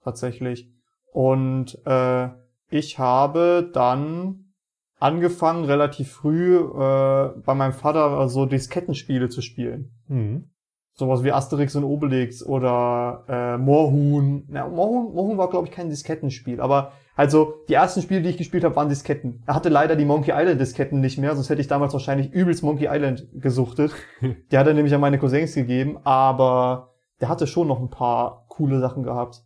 Tatsächlich. Und äh, ich habe dann angefangen, relativ früh äh, bei meinem Vater so Diskettenspiele zu spielen. Mhm. Sowas wie Asterix und Obelix oder äh, Moorhuhn. Na, Moorhuhn, Moorhuhn war, glaube ich, kein Diskettenspiel, aber also die ersten Spiele, die ich gespielt habe, waren Disketten. Er hatte leider die Monkey Island Disketten nicht mehr, sonst hätte ich damals wahrscheinlich übelst Monkey Island gesuchtet. die hat er nämlich an meine Cousins gegeben, aber der hatte schon noch ein paar coole Sachen gehabt.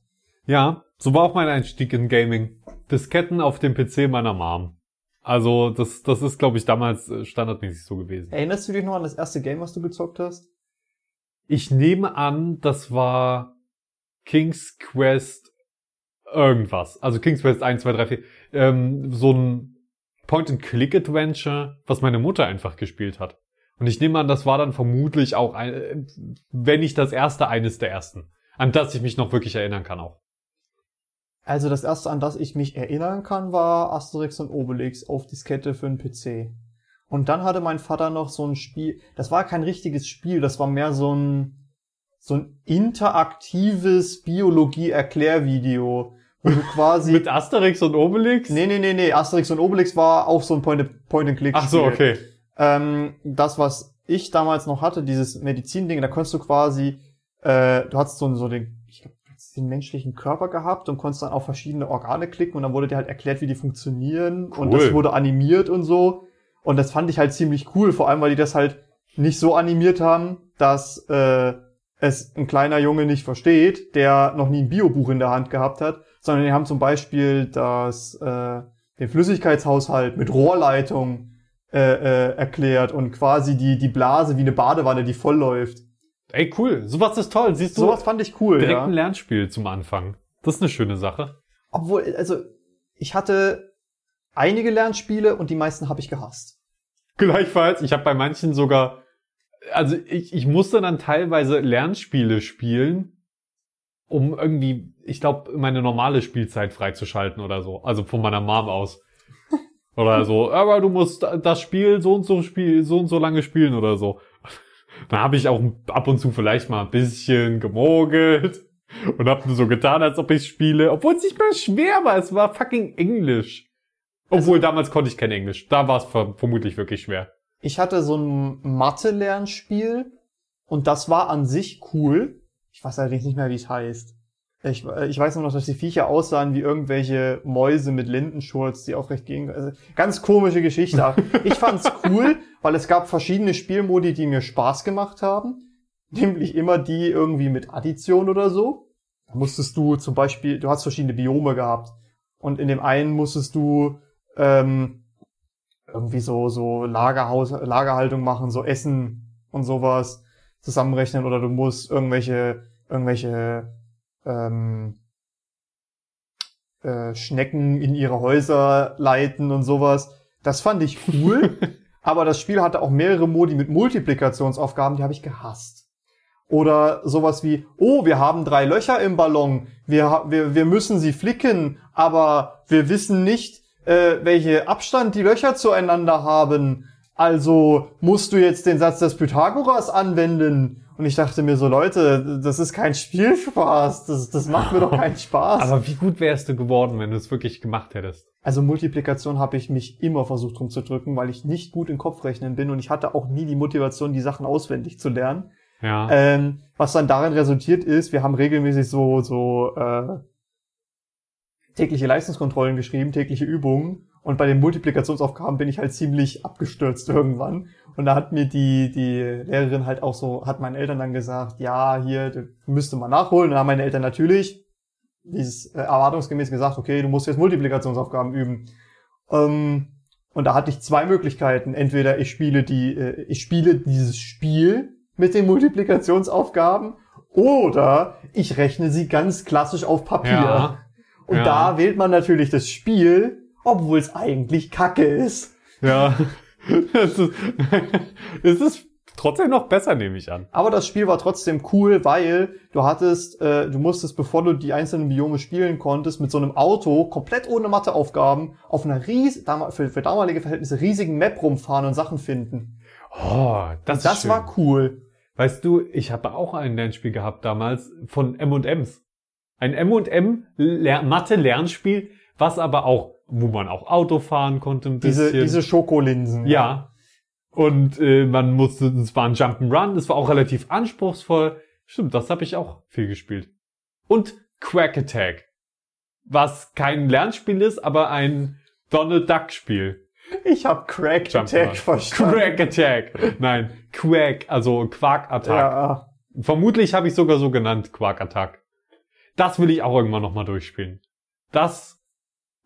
Ja, so war auch mein Einstieg in Gaming. Disketten auf dem PC meiner Mom. Also das, das ist, glaube ich, damals äh, standardmäßig so gewesen. Erinnerst du dich noch an das erste Game, was du gezockt hast? Ich nehme an, das war King's Quest irgendwas. Also King's Quest 1, 2, 3, 4. Ähm, so ein Point-and-Click-Adventure, was meine Mutter einfach gespielt hat. Und ich nehme an, das war dann vermutlich auch, ein, wenn nicht das erste, eines der ersten, an das ich mich noch wirklich erinnern kann auch. Also das erste, an das ich mich erinnern kann, war Asterix und Obelix auf Diskette für den PC. Und dann hatte mein Vater noch so ein Spiel, das war kein richtiges Spiel, das war mehr so ein, so ein interaktives Biologie-Erklärvideo, wo du quasi... Mit Asterix und Obelix? Nee, nee, nee, nee, Asterix und Obelix war auch so ein Point-and-Click-Spiel. Ach so, okay. Ähm, das, was ich damals noch hatte, dieses Medizin-Ding, da konntest du quasi, äh, du hast so, so den, ich glaub, den menschlichen Körper gehabt und konntest dann auf verschiedene Organe klicken und dann wurde dir halt erklärt, wie die funktionieren Cool. und das wurde animiert und so. Und das fand ich halt ziemlich cool, vor allem, weil die das halt nicht so animiert haben, dass äh, es ein kleiner Junge nicht versteht, der noch nie ein Biobuch in der Hand gehabt hat, sondern die haben zum Beispiel das, äh, den Flüssigkeitshaushalt mit Rohrleitung äh, äh, erklärt und quasi die, die Blase wie eine Badewanne, die voll läuft. Ey, cool. Sowas ist toll. Siehst du, Sowas fand ich cool, direkt ja. ein Lernspiel zum Anfang. Das ist eine schöne Sache. Obwohl, also ich hatte einige Lernspiele und die meisten habe ich gehasst. Gleichfalls, ich habe bei manchen sogar, also ich, ich musste dann teilweise Lernspiele spielen, um irgendwie, ich glaube, meine normale Spielzeit freizuschalten oder so. Also von meiner Mom aus. Oder so, aber du musst das Spiel so und so spiel, so und so lange spielen oder so. Dann habe ich auch ab und zu vielleicht mal ein bisschen gemogelt und habe nur so getan, als ob ich spiele, obwohl es nicht mehr schwer war. Es war fucking Englisch. Obwohl damals konnte ich kein Englisch. Da war es ver vermutlich wirklich schwer. Ich hatte so ein Mathe-Lernspiel und das war an sich cool. Weiß allerdings nicht mehr, wie es heißt. Ich, äh, ich weiß nur noch, dass die Viecher aussahen wie irgendwelche Mäuse mit Lindenschurz, die aufrecht gingen. Also, ganz komische Geschichte. Ich fand's cool, weil es gab verschiedene Spielmodi, die mir Spaß gemacht haben. Nämlich immer die irgendwie mit Addition oder so. Da musstest du zum Beispiel, du hast verschiedene Biome gehabt. Und in dem einen musstest du ähm, irgendwie so, so Lagerhaus, Lagerhaltung machen, so Essen und sowas zusammenrechnen oder du musst irgendwelche, irgendwelche ähm, äh, Schnecken in ihre Häuser leiten und sowas. Das fand ich cool, aber das Spiel hatte auch mehrere Modi mit Multiplikationsaufgaben, die habe ich gehasst. Oder sowas wie, oh, wir haben drei Löcher im Ballon, wir, wir, wir müssen sie flicken, aber wir wissen nicht, äh, welche Abstand die Löcher zueinander haben. Also musst du jetzt den Satz des Pythagoras anwenden. Und ich dachte mir so, Leute, das ist kein Spielspaß. Das, das macht mir doch keinen Spaß. Aber wie gut wärst du geworden, wenn du es wirklich gemacht hättest? Also Multiplikation habe ich mich immer versucht rumzudrücken, weil ich nicht gut in Kopfrechnen bin und ich hatte auch nie die Motivation, die Sachen auswendig zu lernen. Ja. Ähm, was dann darin resultiert ist, wir haben regelmäßig so so äh, tägliche Leistungskontrollen geschrieben, tägliche Übungen und bei den Multiplikationsaufgaben bin ich halt ziemlich abgestürzt irgendwann und da hat mir die die Lehrerin halt auch so hat meinen Eltern dann gesagt, ja, hier müsste mal nachholen, und dann haben meine Eltern natürlich wie es äh, erwartungsgemäß gesagt, okay, du musst jetzt Multiplikationsaufgaben üben. Ähm, und da hatte ich zwei Möglichkeiten. Entweder ich spiele die, äh, ich spiele dieses Spiel mit den Multiplikationsaufgaben oder ich rechne sie ganz klassisch auf Papier. Ja. Und Ja. da wählt man natürlich das Spiel, obwohl es eigentlich Kacke ist. Ja. Es ist, es ist trotzdem noch besser, nehme ich an. Aber das Spiel war trotzdem cool, weil du hattest, äh, du musstest, bevor du die einzelnen Biome spielen konntest, mit so einem Auto, komplett ohne Matheaufgaben, auf einer ries für, für damalige Verhältnisse riesigen Map rumfahren und Sachen finden. Oh, das, Das schön. war cool. Weißt du, ich habe auch ein Lernspiel gehabt damals von M&M's. Ein M&M -Ler Mathe-Lernspiel, was aber auch, wo man auch Auto fahren konnte ein Diese, bisschen. diese Schokolinsen. ja. Und äh, man musste, es war ein Jump'n'Run, es war auch relativ anspruchsvoll. Stimmt, das habe ich auch viel gespielt. Und Quack Attack, was kein Lernspiel ist, aber ein Donald Duck Spiel. Ich hab Crack Jump'n'Run. Attack verstanden. Quack Attack. Nein, Quack, also Quark Attack. Ja, Vermutlich habe ich sogar so genannt, Quark Attack. Das will ich auch irgendwann nochmal durchspielen. Das,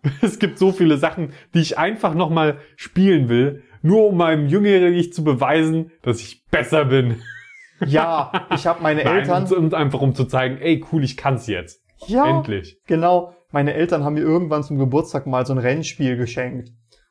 es gibt so viele Sachen, die ich einfach nochmal spielen will, nur um meinem jüngeren Ich zu beweisen, dass ich besser bin. ja, ich habe meine Nein, Eltern. und, einfach um zu zeigen, ey cool, ich kann's jetzt. Ja, Endlich. genau. Meine Eltern haben mir irgendwann zum Geburtstag mal so ein Rennspiel geschenkt.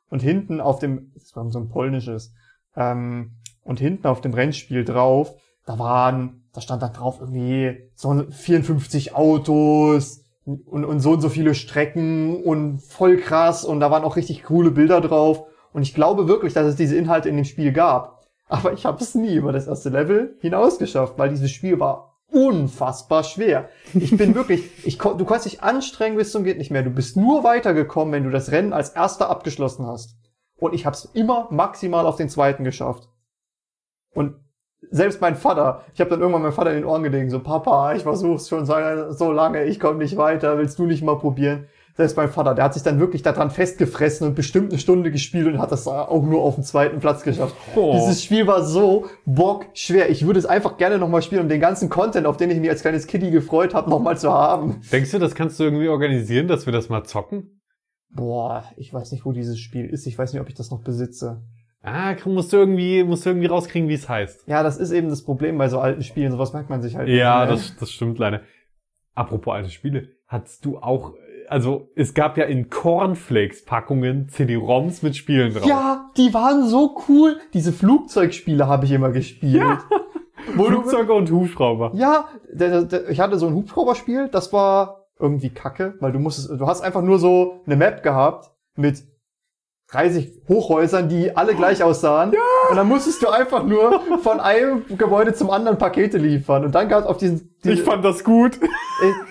Und hinten auf dem, das war so ein polnisches, ähm, und hinten auf dem Rennspiel drauf, da waren, da stand dann drauf irgendwie so 54 Autos und, und so und so viele Strecken und voll krass und da waren auch richtig coole Bilder drauf. Und ich glaube wirklich, dass es diese Inhalte in dem Spiel gab. Aber ich habe es nie über das erste Level hinaus geschafft, weil dieses Spiel war unfassbar schwer. Ich bin wirklich, ich, du kannst dich anstrengen bis zum geht nicht mehr. Du bist nur weitergekommen, wenn du das Rennen als erster abgeschlossen hast. Und ich habe es immer maximal auf den zweiten geschafft. Und selbst mein Vater, ich habe dann irgendwann meinem Vater in den Ohren gelegen, so Papa, ich versuch's schon so, lange, ich komme nicht weiter, willst du nicht mal probieren? Selbst mein Vater, der hat sich dann wirklich daran festgefressen und bestimmt eine Stunde gespielt und hat das auch nur auf dem zweiten Platz geschafft. Oh. Dieses Spiel war so bockschwer. Ich würde es einfach gerne nochmal spielen, um den ganzen Content, auf den ich mich als kleines Kitty gefreut habe, nochmal zu haben. Denkst du, das kannst du irgendwie organisieren, dass wir das mal zocken? Boah, ich weiß nicht, wo dieses Spiel ist. Ich weiß nicht, ob ich das noch besitze. Ah, musst du irgendwie, musst du irgendwie rauskriegen, wie es heißt. Ja, das ist eben das Problem bei so alten Spielen. Sowas merkt man sich halt Ja, nicht mehr. das, das stimmt leider. Apropos alte Spiele, hattest du auch, also es gab ja in Cornflakes-Packungen CD-ROMs mit Spielen drauf. Ja, die waren so cool. Diese Flugzeugspiele habe ich immer gespielt. Du, Flugzeuge und Hubschrauber. ja, der, der, ich hatte so ein Hubschrauberspiel, das war irgendwie kacke, weil du musstest, du hast einfach nur so eine Map gehabt mit 30 Hochhäusern, die alle gleich aussahen. Ja. Und dann musstest du einfach nur von einem Gebäude zum anderen Pakete liefern. Und dann gab es auf diesen, Ich diese, fand das gut.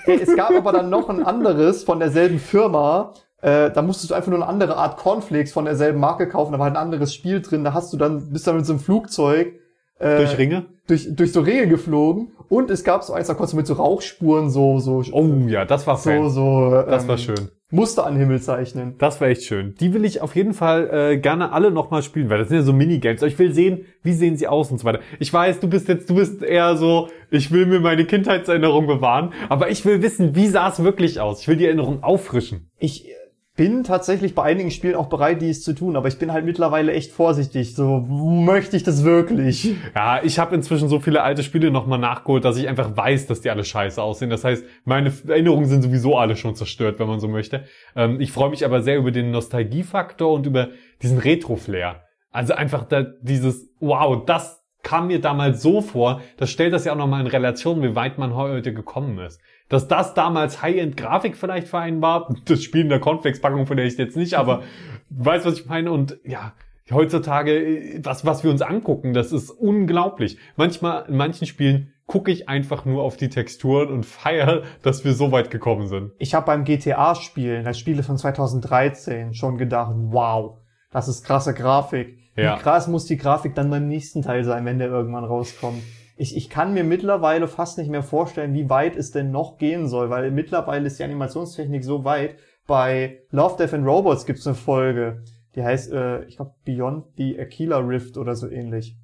äh, äh, es gab aber dann noch ein anderes von derselben Firma. Äh, da musstest du einfach nur eine andere Art Cornflakes von derselben Marke kaufen. Da war ein anderes Spiel drin. Da hast du dann, bist dann mit so einem Flugzeug äh, Durch Ringe? durch, durch so Ringe geflogen. Und es gab so eins, da konntest du mit so Rauchspuren so, so, Oh ja, das war so, so, Das ähm, war schön. Muster an Himmel zeichnen. Das war echt schön. Die will ich auf jeden Fall äh, gerne alle nochmal spielen, weil das sind ja so Minigames. Aber ich will sehen, wie sehen sie aus und so weiter. Ich weiß, du bist jetzt, du bist eher so, ich will mir meine Kindheitserinnerung bewahren, aber ich will wissen, wie sah es wirklich aus. Ich will die Erinnerung auffrischen. Ich bin tatsächlich bei einigen Spielen auch bereit, dies zu tun, aber ich bin halt mittlerweile echt vorsichtig. So, möchte ich das wirklich? Ja, ich habe inzwischen so viele alte Spiele nochmal nachgeholt, dass ich einfach weiß, dass die alle scheiße aussehen. Das heißt, meine Erinnerungen sind sowieso alle schon zerstört, wenn man so möchte. Ähm, ich freue mich aber sehr über den Nostalgiefaktor und über diesen Retro-Flair. Also einfach da, dieses, wow, das kam mir damals so vor, das stellt das ja auch nochmal in Relation, wie weit man heute gekommen ist. Dass das damals High-End-Grafik vielleicht vereinbar, das Spiel in der Cornflakes-Packung von der ich jetzt nicht, aber weißt, was ich meine? Und ja, heutzutage, was, was wir uns angucken, das ist unglaublich. Manchmal, in manchen Spielen gucke ich einfach nur auf die Texturen und feiere, dass wir so weit gekommen sind. Ich habe beim GTA-Spielen, das Spiel ist von 2013, schon gedacht, wow, das ist krasse Grafik. Ja. Wie krass muss die Grafik dann beim nächsten Teil sein, wenn der irgendwann rauskommt? Ich, ich kann mir mittlerweile fast nicht mehr vorstellen, wie weit es denn noch gehen soll, weil mittlerweile ist die Animationstechnik so weit. Bei Love, Death and Robots gibt's eine Folge, die heißt, äh, ich glaube, Beyond the Aquila Rift oder so ähnlich,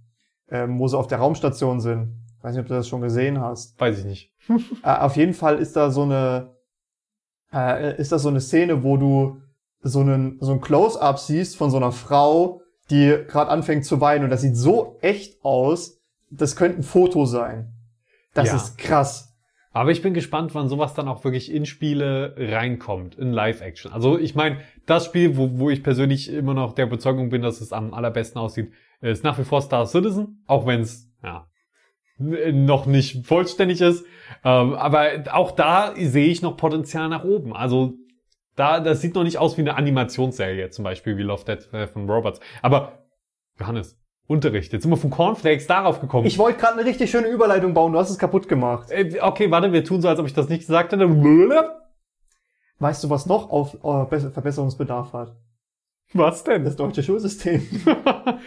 ähm, wo sie auf der Raumstation sind. Weiß nicht, ob du das schon gesehen hast. Weiß ich nicht. Äh, auf jeden Fall ist da so eine, äh, ist da so eine Szene, wo du so einen, so ein Close-up siehst von so einer Frau, die gerade anfängt zu weinen und das sieht so echt aus, das könnte ein Foto sein. Das Ja. ist krass. Aber ich bin gespannt, wann sowas dann auch wirklich in Spiele reinkommt, in Live-Action. Also ich meine, das Spiel, wo, wo ich persönlich immer noch der Überzeugung bin, dass es am allerbesten aussieht, ist nach wie vor Star Citizen, auch wenn es ja, noch nicht vollständig ist. Ähm, aber auch da sehe ich noch Potenzial nach oben. Also da, das sieht noch nicht aus wie eine Animationsserie, zum Beispiel wie Love Death äh, von Robots. Aber Johannes, Unterricht. Jetzt sind wir von Cornflakes darauf gekommen. Ich wollte gerade eine richtig schöne Überleitung bauen, du hast es kaputt gemacht. Äh, okay, warte, wir tun so, als ob ich das nicht gesagt hätte. Weißt du, was noch auf äh, Be- Verbesserungsbedarf hat? Was denn? Das deutsche Schulsystem.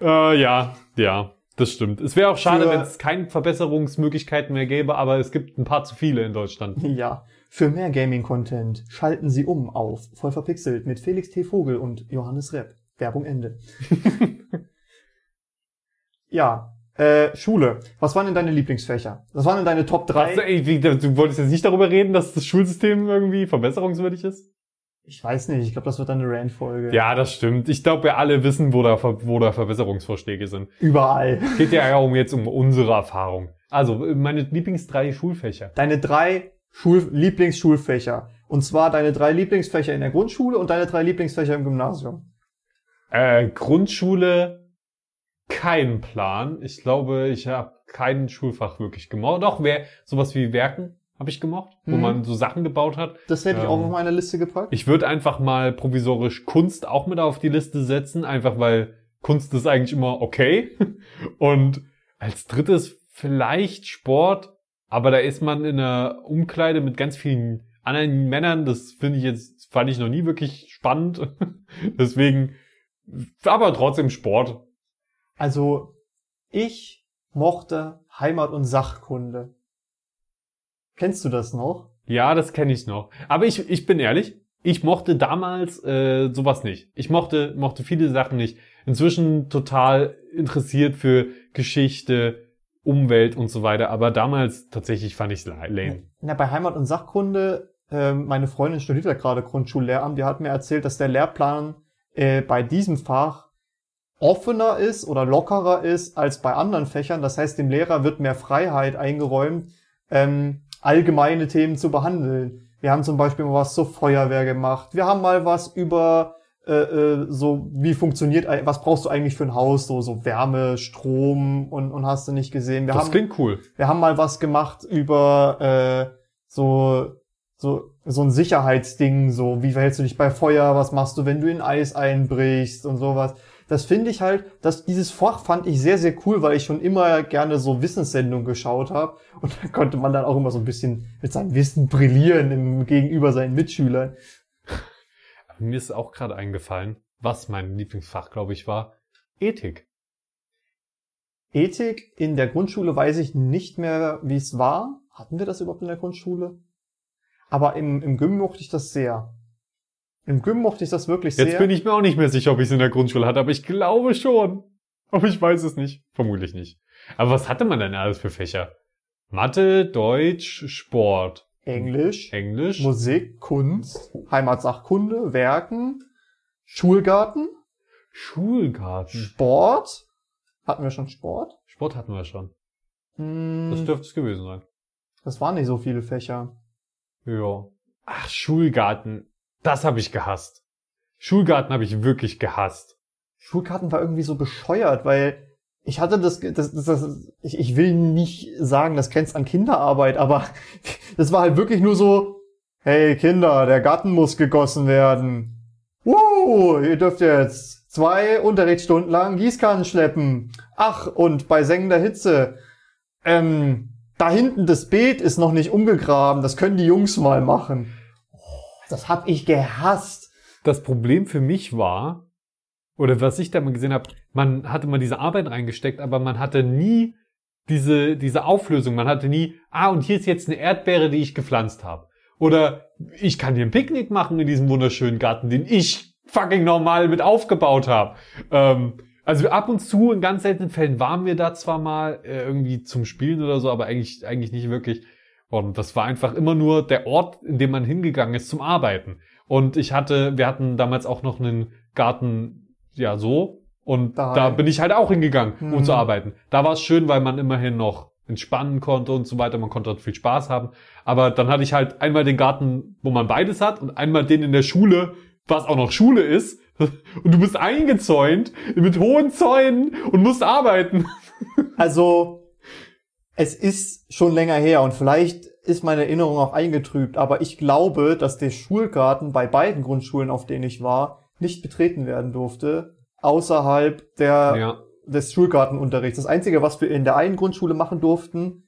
Äh, ja, ja, das stimmt. Es wäre auch schade, wenn es keine Verbesserungsmöglichkeiten mehr gäbe, aber es gibt ein paar zu viele in Deutschland. Ja. Für mehr Gaming-Content schalten Sie um auf Voll verpixelt mit Felix T. Vogel und Johannes Repp. Werbung Ende. ja. Äh, Schule. Was waren denn deine Lieblingsfächer? Was waren denn deine Top 3? Also, ey, wie, du wolltest jetzt nicht darüber reden, dass das Schulsystem irgendwie verbesserungswürdig ist? Ich weiß nicht, ich glaube, das wird dann eine Rand-Folge. Ja, das stimmt. Ich glaube, wir alle wissen, wo da, wo da Verbesserungsvorschläge sind. Überall. Geht ja um jetzt um unsere Erfahrung. Also, meine Lieblings drei Schulfächer. Deine drei Schul Lieblingsschulfächer. Und zwar deine drei Lieblingsfächer in der Grundschule und deine drei Lieblingsfächer im Gymnasium. Äh, Grundschule, kein Plan. Ich glaube, ich habe kein Schulfach wirklich gemocht. Doch, wer, sowas wie Werken habe ich gemocht, wo Mhm. man so Sachen gebaut hat. Das hätte ich Ähm, auch auf meine Liste gepackt. Ich würde einfach mal provisorisch Kunst auch mit auf die Liste setzen, einfach weil Kunst ist eigentlich immer okay. Und als drittes vielleicht Sport, aber da ist man in einer Umkleide mit ganz vielen anderen Männern. Das finde ich jetzt, fand ich noch nie wirklich spannend. Deswegen, aber trotzdem Sport. Also, ich mochte Heimat- und Sachkunde. Kennst du das noch? Ja, das kenne ich noch. Aber ich, ich bin ehrlich, ich mochte damals äh, sowas nicht. Ich mochte, mochte viele Sachen nicht. Inzwischen total interessiert für Geschichte, Umwelt und so weiter. Aber damals tatsächlich fand ich es lame. Na, bei Heimat- und Sachkunde, ähm, meine Freundin studiert ja gerade Grundschullehramt, die hat mir erzählt, dass der Lehrplan äh, bei diesem Fach offener ist oder lockerer ist als bei anderen Fächern. Das heißt, dem Lehrer wird mehr Freiheit eingeräumt, ähm, allgemeine Themen zu behandeln. Wir haben zum Beispiel mal was zur Feuerwehr gemacht. Wir haben mal was über äh, äh, so, wie funktioniert, was brauchst du eigentlich für ein Haus, so, so Wärme, Strom und, und hast du nicht gesehen. Wir Das haben, klingt cool. wir haben mal was gemacht über äh, so so so ein Sicherheitsding, so wie verhältst du dich bei Feuer, was machst du, wenn du in Eis einbrichst und sowas. Das finde ich halt, dass dieses Fach fand ich sehr sehr cool, weil ich schon immer gerne so Wissenssendungen geschaut habe und da konnte man dann auch immer so ein bisschen mit seinem Wissen brillieren im gegenüber seinen Mitschülern. Mir ist auch gerade eingefallen, was mein Lieblingsfach, glaube ich, war. Ethik. Ethik in der Grundschule weiß ich nicht mehr, wie es war. Hatten wir das überhaupt in der Grundschule? Aber im, im Gym mochte ich das sehr. Im Gym mochte ich das wirklich Jetzt sehr. bin ich mir auch nicht mehr sicher, ob ich es in der Grundschule hatte, aber ich glaube schon. Aber ich weiß es nicht. Vermutlich nicht. Aber was hatte man denn alles für Fächer? Mathe, Deutsch, Sport, Englisch, Englisch, Musik, Kunst, Heimatsachkunde, Werken, Schulgarten, Schulgarten. Sport. Hatten wir schon Sport? Sport hatten wir schon. Hm, Das dürfte es gewesen sein. das waren nicht so viele Fächer. Ja. Ach, Schulgarten. Das habe ich gehasst. Schulgarten habe ich wirklich gehasst. Schulkarten war irgendwie so bescheuert, weil ich hatte das, das, das, das ich, ich will nicht sagen, das grenzt an Kinderarbeit, aber das war halt wirklich nur so, hey Kinder, der Garten muss gegossen werden. Wow, ihr dürft jetzt zwei Unterrichtsstunden lang Gießkannen schleppen. Ach, und bei sengender Hitze, ähm, da hinten das Beet ist noch nicht umgegraben, das können die Jungs mal machen. Das hab ich gehasst. Das Problem für mich war, oder was ich da mal gesehen habe, man hatte mal diese Arbeit reingesteckt, aber man hatte nie diese, diese Auflösung. Man hatte nie, ah, und hier ist jetzt eine Erdbeere, die ich gepflanzt habe. Oder ich kann hier ein Picknick machen in diesem wunderschönen Garten, den ich fucking normal mit aufgebaut habe. Ähm, also ab und zu, in ganz seltenen Fällen waren wir da zwar mal äh, irgendwie zum Spielen oder so, aber eigentlich, eigentlich nicht wirklich. Und das war einfach immer nur der Ort, in dem man hingegangen ist zum Arbeiten. Und ich hatte, wir hatten damals auch noch einen Garten, ja, so. Und Daheim. da bin ich halt auch hingegangen, um Mhm. zu arbeiten. Da war es schön, weil man immerhin noch entspannen konnte und so weiter. Man konnte dort viel Spaß haben. Aber dann hatte ich halt einmal den Garten, wo man beides hat und einmal den in der Schule, was auch noch Schule ist. Und du bist eingezäunt mit hohen Zäunen und musst arbeiten. Also, es ist schon länger her und vielleicht ist meine Erinnerung auch eingetrübt, aber ich glaube, dass der Schulgarten bei beiden Grundschulen, auf denen ich war, nicht betreten werden durfte, außerhalb der, Ja. des Schulgartenunterrichts. Das Einzige, was wir in der einen Grundschule machen durften,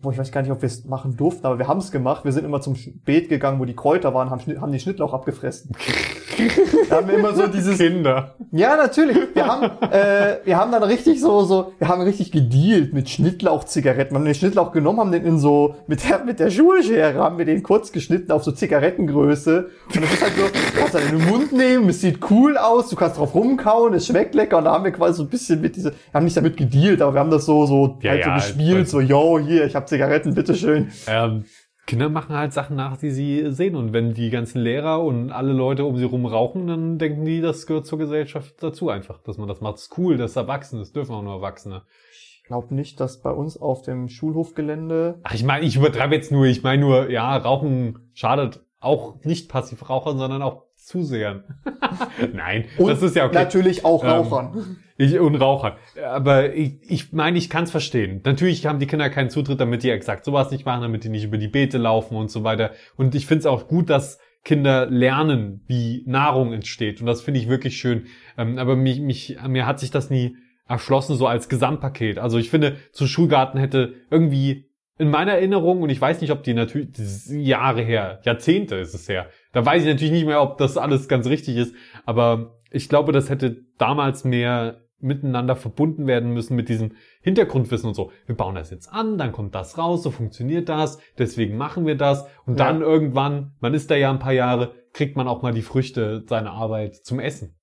wo ich weiß gar nicht, ob wir es machen durften, aber wir haben es gemacht. Wir sind immer zum Beet gegangen, wo die Kräuter waren, haben, Schnitt- haben die Schnittlauch abgefressen. da haben wir immer so dieses Kinder. ja, natürlich. Wir haben, äh, wir haben dann richtig so, so, wir haben richtig gedealt mit Schnittlauchzigaretten. Wir haben den Schnittlauch genommen, haben den in so, mit der, mit der Schulschere haben wir den kurz geschnitten auf so Zigarettengröße. Und das ist halt so, du kannst dann in den Mund nehmen, es sieht cool aus, du kannst drauf rumkauen, es schmeckt lecker. Und da haben wir quasi so ein bisschen mit diese, wir haben nicht damit gedealt, aber wir haben das so, so, Ja, halt ja, so gespielt, also- so, yo, hier, ich habe Zigaretten, bitteschön. Ähm, Kinder machen halt Sachen nach, die sie sehen. Und wenn die ganzen Lehrer und alle Leute um sie rum rauchen, dann denken die, das gehört zur Gesellschaft dazu einfach, dass man das macht. Das ist cool, das ist Erwachsene, das dürfen auch nur Erwachsene. Ich glaube nicht, dass bei uns auf dem Schulhofgelände Ach, ich meine, ich übertreibe jetzt nur, ich meine nur, ja, Rauchen schadet auch nicht Passivrauchern, sondern auch Zusehern. Nein, und das ist ja okay. natürlich auch Ähm, Rauchern. Ich, und Rauchern. Aber ich, ich meine, ich kann es verstehen. Natürlich haben die Kinder keinen Zutritt, damit die exakt sowas nicht machen, damit die nicht über die Beete laufen und so weiter. Und ich finde es auch gut, dass Kinder lernen, wie Nahrung entsteht. Und das finde ich wirklich schön. Ähm, aber mich, mich, mir hat sich das nie erschlossen, so als Gesamtpaket. Also ich finde, zu Schulgarten hätte irgendwie in meiner Erinnerung, und ich weiß nicht, ob die natürlich, Jahre her, Jahrzehnte ist es her. Da weiß ich natürlich nicht mehr, ob das alles ganz richtig ist. Aber ich glaube, das hätte damals mehr miteinander verbunden werden müssen mit diesem Hintergrundwissen und so. Wir bauen das jetzt an, dann kommt das raus, so funktioniert das, deswegen machen wir das. Und Ja. dann irgendwann, man ist da ja ein paar Jahre, kriegt man auch mal die Früchte seiner Arbeit zum Essen.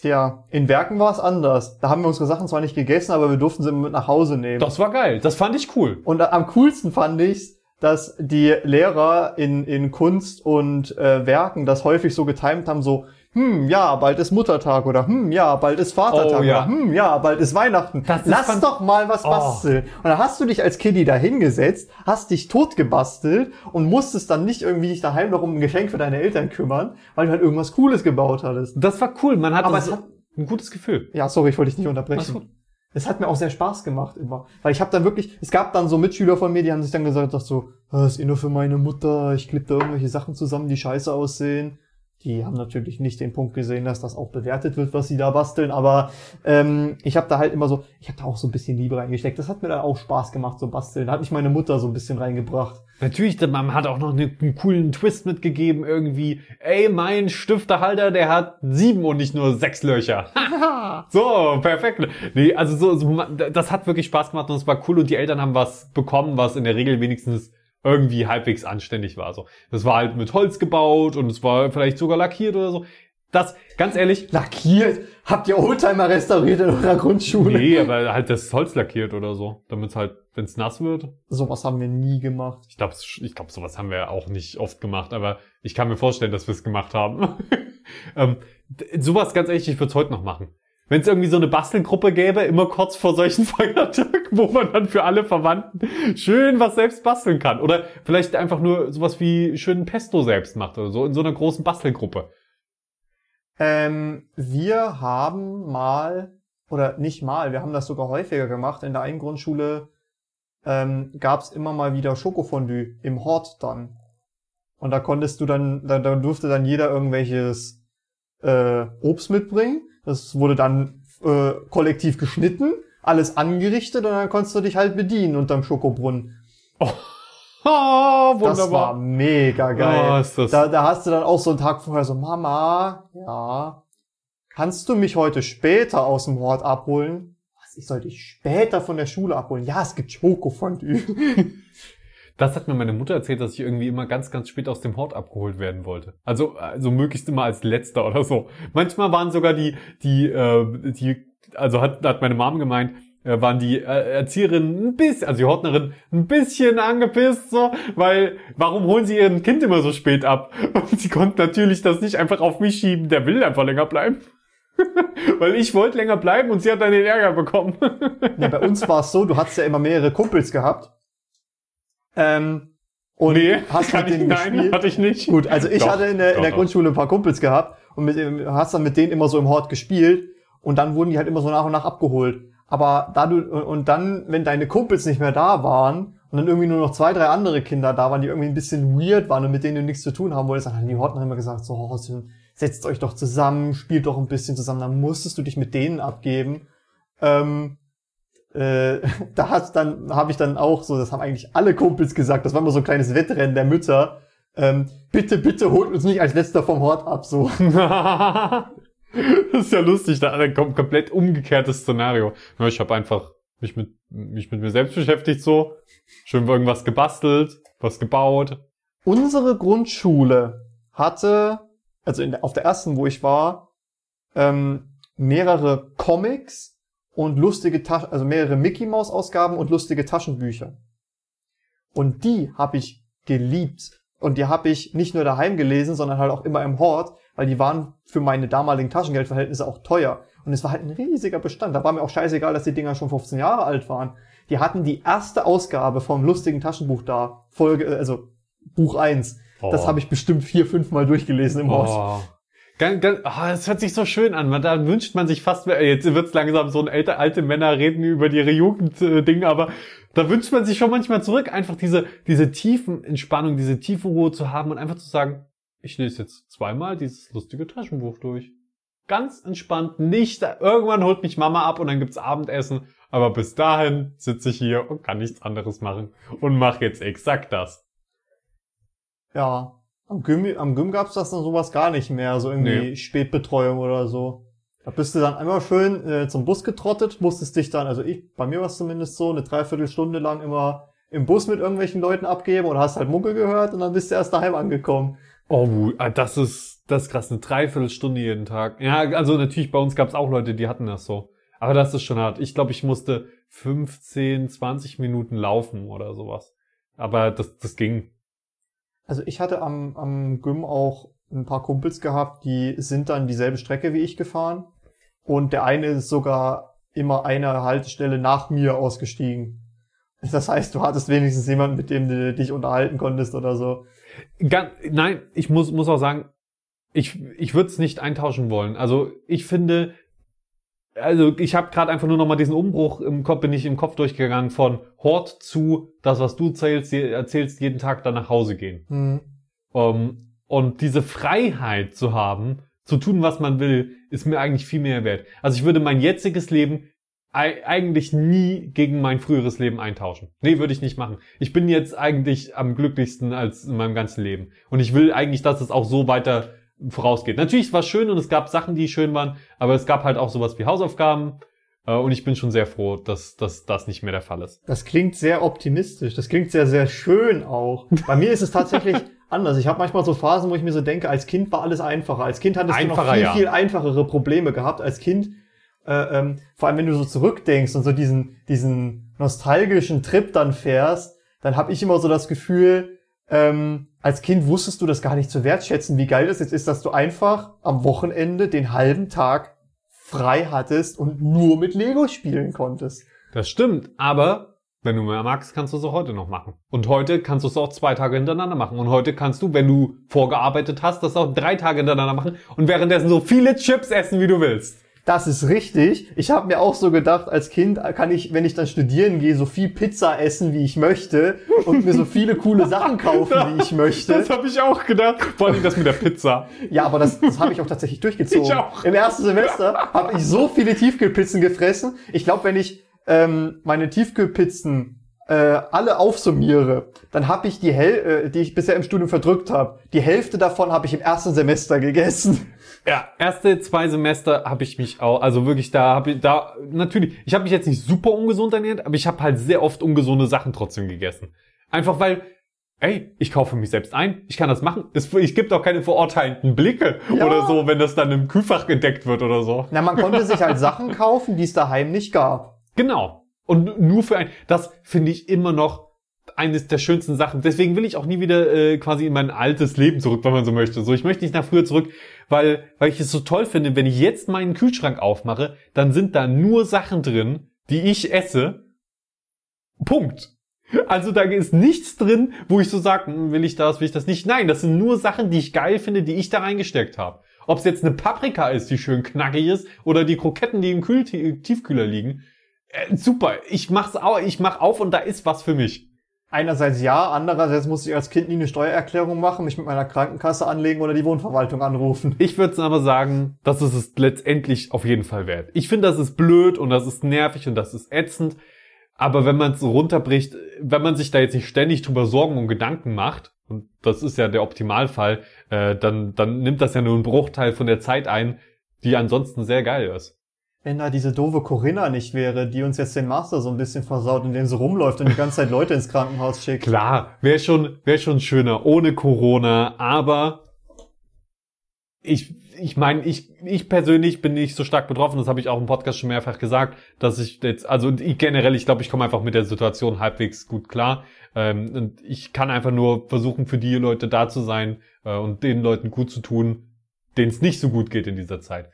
Tja, in Werken war es anders. Da haben wir unsere Sachen zwar nicht gegessen, aber wir durften sie mit nach Hause nehmen. Das war geil, das fand ich cool. Und am coolsten fand ich's, dass die Lehrer in, in Kunst und äh, Werken das häufig so getimt haben, so, hm, ja, bald ist Muttertag oder hm, ja, bald ist Vatertag Oh, ja. oder hm, ja, bald ist Weihnachten. Das ist Lass fan- doch mal was Oh. basteln. Und dann hast du dich als Kiddie da hingesetzt, hast dich tot gebastelt und musstest dann nicht irgendwie dich daheim noch um ein Geschenk für deine Eltern kümmern, weil du halt irgendwas Cooles gebaut hattest. Das war cool, man hatte Aber so es hat- ein gutes Gefühl. Ja, sorry, ich wollte dich nicht unterbrechen. Es hat mir auch sehr Spaß gemacht immer. Weil ich habe dann wirklich, es gab dann so Mitschüler von mir, die haben sich dann gesagt, dass so, "Ah, das ist eh nur für meine Mutter, ich klippe da irgendwelche Sachen zusammen, die scheiße aussehen. Die haben natürlich nicht den Punkt gesehen, dass das auch bewertet wird, was sie da basteln, aber ähm, ich habe da halt immer so, ich habe da auch so ein bisschen Liebe reingesteckt. Das hat mir dann auch Spaß gemacht, so basteln. Da hat mich meine Mutter so ein bisschen reingebracht. Natürlich, man hat auch noch eine, einen coolen Twist mitgegeben, irgendwie, ey, mein Stiftehalter, der hat sieben und nicht nur sechs Löcher. so, perfekt. Nee, also so, so, das hat wirklich Spaß gemacht und es war cool und die Eltern haben was bekommen, was in der Regel wenigstens irgendwie halbwegs anständig war. So, das war halt mit Holz gebaut und es war vielleicht sogar lackiert oder so. Das, ganz ehrlich, Lackiert? Habt ihr Oldtimer restauriert in eurer Grundschule? nee, aber halt das Holz lackiert oder so, damit es halt, wenn es nass wird, Sowas haben wir nie gemacht. Ich glaube, ich glaub, sowas haben wir auch nicht oft gemacht, aber ich kann mir vorstellen, dass wir es gemacht haben. ähm, sowas, ganz ehrlich, ich würde es heute noch machen. Wenn es irgendwie so eine Bastelgruppe gäbe, immer kurz vor solchen Feiertagen, wo man dann für alle Verwandten schön was selbst basteln kann. Oder vielleicht einfach nur sowas wie schönen Pesto selbst macht oder so, in so einer großen Bastelgruppe. Ähm, wir haben mal, oder nicht mal, wir haben das sogar häufiger gemacht. In der einen Grundschule ähm, gab es immer mal wieder Schokofondue im Hort dann. Und da konntest du dann, da, da durfte dann jeder irgendwelches äh, Obst mitbringen. Das wurde dann äh, kollektiv geschnitten, alles angerichtet und dann konntest du dich halt bedienen unterm Schokobrunnen. Oh, Das war mega geil. Oh, Da, da hast du dann auch so einen Tag vorher so, Mama, ja, kannst du mich heute später aus dem Hort abholen? Was, ich soll dich später von der Schule abholen? Ja, es gibt Schokofondue. Das hat mir meine Mutter erzählt, dass ich irgendwie immer ganz, ganz spät aus dem Hort abgeholt werden wollte. Also, also möglichst immer als letzter oder so. Manchmal waren sogar die, die, äh, die, also hat, hat meine Mom gemeint, äh, waren die äh, Erzieherinnen ein bisschen, also die Hortnerin ein bisschen angepisst, so, weil warum holen sie ihren Kind immer so spät ab? Und sie konnten natürlich das nicht einfach auf mich schieben, der will einfach länger bleiben. weil ich wollte länger bleiben und sie hat dann den Ärger bekommen. ja, bei uns war es so, du hattest ja immer mehrere Kumpels gehabt. Ähm, und nee, hast mit ich, denen nein, gespielt. hatte ich nicht. Gut, also ich Doch, hatte in der, in doch, der doch. Grundschule ein paar Kumpels gehabt und mit, hast dann mit denen immer so im Hort gespielt und dann wurden die halt immer so nach und nach abgeholt. Aber da du, und dann, wenn deine Kumpels nicht mehr da waren und dann irgendwie nur noch zwei, drei andere Kinder da waren, die irgendwie ein bisschen weird waren und mit denen du nichts zu tun haben wolltest, dann haben die Hortner immer gesagt, so, so, setzt euch doch zusammen, spielt doch ein bisschen zusammen, dann musstest du dich mit denen abgeben. Ähm, äh, da hat dann, habe ich dann auch so, das haben eigentlich alle Kumpels gesagt, das war immer so ein kleines Wettrennen der Mütter. Ähm, bitte, bitte holt uns nicht als letzter vom Hort ab, so. das ist ja lustig, da ein komplett umgekehrtes Szenario. Ich habe einfach mich mit, mich mit mir selbst beschäftigt, so. Schön irgendwas gebastelt, was gebaut. Unsere Grundschule hatte, also in der, auf der ersten, wo ich war, ähm, mehrere Comics und lustige Taschen, also mehrere Mickey Maus Ausgaben und lustige Taschenbücher. Und die habe ich geliebt. Und die habe ich nicht nur daheim gelesen, sondern halt auch immer im Hort, weil die waren für meine damaligen Taschengeldverhältnisse auch teuer. Und es war halt ein riesiger Bestand. Da war mir auch scheißegal, dass die Dinger schon 15 Jahre alt waren. Die hatten die erste Ausgabe vom lustigen Taschenbuch da, Folge, also Buch 1. Oh. Das habe ich bestimmt vier, fünf Mal durchgelesen im Hort. Oh. Ganz, ganz, oh, das hört sich so schön an. Man, da wünscht man sich fast, jetzt wird's langsam so ein älter, alte Männer reden über ihre Jugendding, aber da wünscht man sich schon manchmal zurück, einfach diese, diese tiefen Entspannung, diese tiefe Ruhe zu haben und einfach zu sagen, ich lese jetzt zweimal dieses lustige Taschenbuch durch. Ganz entspannt, nicht, irgendwann holt mich Mama ab und dann gibt's Abendessen, aber bis dahin sitze ich hier und kann nichts anderes machen und mache jetzt exakt das. Ja, am Gym, am Gym gab's das dann sowas gar nicht mehr, so irgendwie nee. Spätbetreuung oder so. Da bist du dann einmal schön äh, zum Bus getrottet, musstest dich dann, also ich, bei mir war es zumindest so, eine Dreiviertelstunde lang immer im Bus mit irgendwelchen Leuten abgeben oder hast halt Mucke gehört und dann bist du erst daheim angekommen. Oh, ah, das ist, das ist krass, eine Dreiviertelstunde jeden Tag. Ja, also natürlich bei uns gab's auch Leute, die hatten das so. Aber das ist schon hart. Ich glaube, ich musste 15, 20 Minuten laufen oder sowas. Aber das, das ging. Also ich hatte am, am Gym auch ein paar Kumpels gehabt, die sind dann dieselbe Strecke wie ich gefahren. Und der eine ist sogar immer eine Haltestelle nach mir ausgestiegen. Das heißt, du hattest wenigstens jemanden, mit dem du dich unterhalten konntest oder so. Ganz, nein, ich muss, muss auch sagen, ich, ich würde es nicht eintauschen wollen. Also ich finde, also ich habe gerade einfach nur noch mal diesen Umbruch im Kopf, bin ich im Kopf durchgegangen von Hort zu das, was du erzählst, erzählst jeden Tag dann nach Hause gehen. Mhm. Um, und diese Freiheit zu haben, zu tun, was man will, ist mir eigentlich viel mehr wert. Also ich würde mein jetziges Leben eigentlich nie gegen mein früheres Leben eintauschen. Nee, würde ich nicht machen. Ich bin jetzt eigentlich am glücklichsten als in meinem ganzen Leben. Und ich will eigentlich, dass es auch so weiter vorausgeht. Natürlich war es schön und es gab Sachen, die schön waren, aber es gab halt auch sowas wie Hausaufgaben. Äh, und ich bin schon sehr froh, dass, dass das nicht mehr der Fall ist. Das klingt sehr optimistisch. Das klingt sehr, sehr schön auch. Bei mir ist es tatsächlich anders. Ich habe manchmal so Phasen, wo ich mir so denke, als Kind war alles einfacher. Als Kind hattest einfacher, du noch viel, ja. viel einfachere Probleme gehabt. Als Kind, äh, ähm, vor allem wenn du so zurückdenkst und so diesen, diesen nostalgischen Trip dann fährst, dann habe ich immer so das Gefühl, ähm, als Kind wusstest du das gar nicht zu wertschätzen, wie geil das jetzt ist, dass du einfach am Wochenende den halben Tag frei hattest und nur mit Lego spielen konntest. Das stimmt, aber wenn du mehr magst, kannst du es auch heute noch machen. Und heute kannst du es auch zwei Tage hintereinander machen. Und heute kannst du, wenn du vorgearbeitet hast, das auch drei Tage hintereinander machen und währenddessen so viele Chips essen, wie du willst. Das ist richtig. Ich habe mir auch so gedacht, als Kind kann ich, wenn ich dann studieren gehe, so viel Pizza essen, wie ich möchte und mir so viele coole Sachen kaufen, wie ich möchte. Das habe ich auch gedacht. Vor allem das mit der Pizza. Ja, aber das, das habe ich auch tatsächlich durchgezogen. Ich auch. Im ersten Semester habe ich so viele Tiefkühlpizzen gefressen. Ich glaube, wenn ich ähm, meine Tiefkühlpizzen äh, alle aufsummiere, dann habe ich die, Hel äh, die ich bisher im Studium verdrückt habe, die Hälfte davon habe ich im ersten Semester gegessen. Ja, erste zwei Semester habe ich mich auch, also wirklich da habe ich da natürlich, ich habe mich jetzt nicht super ungesund ernährt, aber ich habe halt sehr oft ungesunde Sachen trotzdem gegessen. Einfach weil ey, ich kaufe mich selbst ein, ich kann das machen. Es, ich gibt auch keine verurteilenden Blicke ja. oder so, wenn das dann im Kühlfach gedeckt wird oder so. Na, man konnte sich halt Sachen kaufen, die es daheim nicht gab. Genau. Und nur für ein, das finde ich immer noch eines der schönsten Sachen. Deswegen will ich auch nie wieder äh, quasi in mein altes Leben zurück, wenn man so möchte. So, ich möchte nicht nach früher zurück, weil, weil ich es so toll finde, wenn ich jetzt meinen Kühlschrank aufmache, dann sind da nur Sachen drin, die ich esse. Punkt. Also da ist nichts drin, wo ich so sage, hm, will ich das, will ich das nicht. Nein, das sind nur Sachen, die ich geil finde, die ich da reingesteckt habe. Ob es jetzt eine Paprika ist, die schön knackig ist, oder die Kroketten, die im Kühl Tiefkühler liegen. Äh, super, ich mach's auch, ich mach auf und da ist was für mich. Einerseits ja, andererseits muss ich als Kind nie eine Steuererklärung machen, mich mit meiner Krankenkasse anlegen oder die Wohnverwaltung anrufen. Ich würde aber sagen, das ist es letztendlich auf jeden Fall wert. Ich finde, das ist blöd und das ist nervig und das ist ätzend. Aber wenn man es so runterbricht, wenn man sich da jetzt nicht ständig drüber Sorgen und Gedanken macht, und das ist ja der Optimalfall, äh, dann, dann nimmt das ja nur einen Bruchteil von der Zeit ein, die ansonsten sehr geil ist. Wenn da diese doofe Corinna nicht wäre, die uns jetzt den Master so ein bisschen versaut, indem sie rumläuft und die ganze Zeit Leute ins Krankenhaus schickt. Klar, wäre schon, wäre schon schöner ohne Corona, aber ich, ich meine, ich, ich persönlich bin nicht so stark betroffen, das habe ich auch im Podcast schon mehrfach gesagt, dass ich jetzt, also ich generell, ich glaube, ich komme einfach mit der Situation halbwegs gut klar. Ähm, und ich kann einfach nur versuchen, für die Leute da zu sein äh, und den Leuten gut zu tun, denen es nicht so gut geht in dieser Zeit.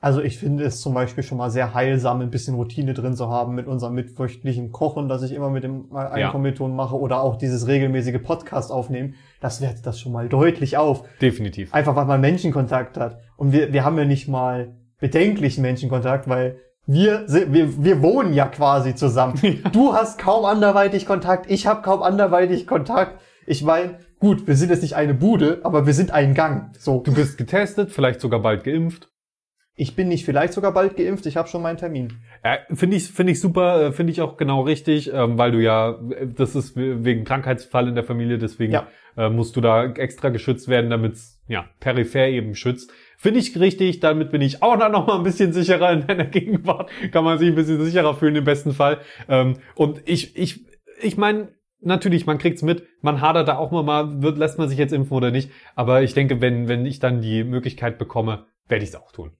Also ich finde es zum Beispiel schon mal sehr heilsam, ein bisschen Routine drin zu haben mit unserem mitwöchentlichen Kochen, das ich immer mit dem Einkommilitonen mache oder auch dieses regelmäßige Podcast aufnehmen. Das wertet das schon mal deutlich auf. Definitiv. Einfach weil man Menschenkontakt hat. Und wir, wir haben ja nicht mal bedenklichen Menschenkontakt, weil wir, wir, wir wohnen ja quasi zusammen. Ja. Du hast kaum anderweitig Kontakt, ich habe kaum anderweitig Kontakt. Ich meine, gut, wir sind jetzt nicht eine Bude, aber wir sind ein Gang. So. Du bist getestet, vielleicht sogar bald geimpft. Ich bin nicht vielleicht sogar bald geimpft, ich habe schon meinen Termin. Ja, finde ich finde ich super, äh, finde ich auch genau richtig, ähm, weil du ja das ist wegen Krankheitsfall in der Familie, deswegen ja. äh, musst du da extra geschützt werden, damit ja peripher eben schützt. Finde ich richtig, damit bin ich auch dann noch mal ein bisschen sicherer in deiner Gegenwart, kann man sich ein bisschen sicherer fühlen im besten Fall. Ähm, und ich ich ich meine Natürlich, man kriegt's mit, man hadert da auch mal, wird, lässt man sich jetzt impfen oder nicht. Aber ich denke, wenn, wenn ich dann die Möglichkeit bekomme, werde ich es auch tun.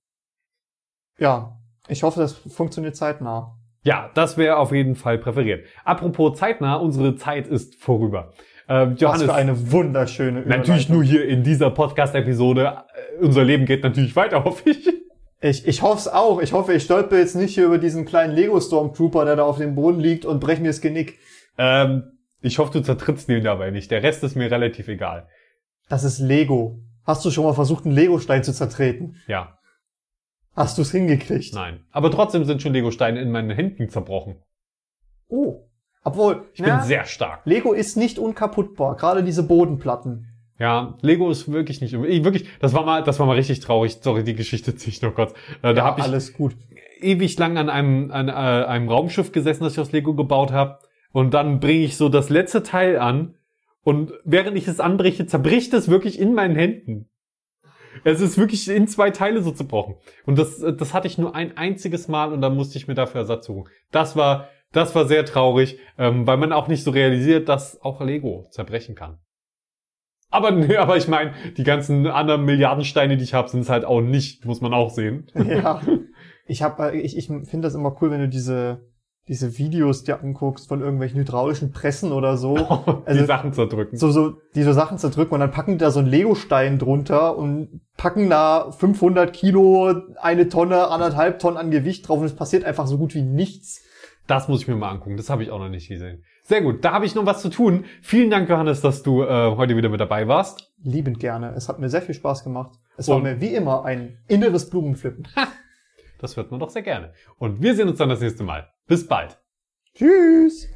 Ja, ich hoffe, das funktioniert zeitnah. Ja, das wäre auf jeden Fall präferiert. Apropos zeitnah, unsere Zeit ist vorüber. Ähm, Johannes, Was für eine wunderschöne Natürlich nur hier in dieser Podcast-Episode. Äh, unser Leben geht natürlich weiter, hoffe ich. Ich, ich hoffe es auch. Ich hoffe, ich stolpe jetzt nicht hier über diesen kleinen Lego-Stormtrooper, der da auf dem Boden liegt und breche mir das Genick. Ähm, ich hoffe, du zertrittst ihn dabei nicht. Der Rest ist mir relativ egal. Das ist Lego. Hast du schon mal versucht, einen Lego-Stein zu zertreten? Ja. Hast du es hingekriegt? Nein. Aber trotzdem sind schon Lego-Steine in meinen Händen zerbrochen. Oh. Obwohl, ich na, bin sehr stark. Lego ist nicht unkaputtbar, gerade diese Bodenplatten. Ja, Lego ist wirklich nicht ich, wirklich. Das war mal, das war mal richtig traurig. Sorry, die Geschichte ziehe ich noch kurz. Äh, da ja, habe ich alles gut. ewig lang an einem an äh, einem Raumschiff gesessen, das ich aus Lego gebaut habe. Und dann bringe ich so das letzte Teil an und während ich es anbreche, zerbricht es wirklich in meinen Händen. Es ist wirklich in zwei Teile so zerbrochen. Und das, das hatte ich nur ein einziges Mal und dann musste ich mir dafür Ersatz suchen. Das war, das war sehr traurig, ähm, weil man auch nicht so realisiert, dass auch Lego zerbrechen kann. Aber, nee, aber ich meine, die ganzen anderen Milliardensteine, die ich habe, sind es halt auch nicht, muss man auch sehen. Ja. Ich habe, ich, ich finde das immer cool, wenn du diese diese Videos dir anguckst von irgendwelchen hydraulischen Pressen oder so. Oh, also, die Sachen zerdrücken. So, so, die so Sachen zerdrücken und dann packen die da so einen Lego-Stein drunter und packen da 500 Kilo, eine Tonne, anderthalb Tonnen an Gewicht drauf und es passiert einfach so gut wie nichts. Das muss ich mir mal angucken. Das habe ich auch noch nicht gesehen. Sehr gut. Da habe ich noch was zu tun. Vielen Dank, Johannes, dass du äh, heute wieder mit dabei warst. Liebend gerne. Es hat mir sehr viel Spaß gemacht. Es und war mir wie immer ein inneres Blumenpflücken. Das hört man doch sehr gerne. Und wir sehen uns dann das nächste Mal. Bis bald. Tschüss.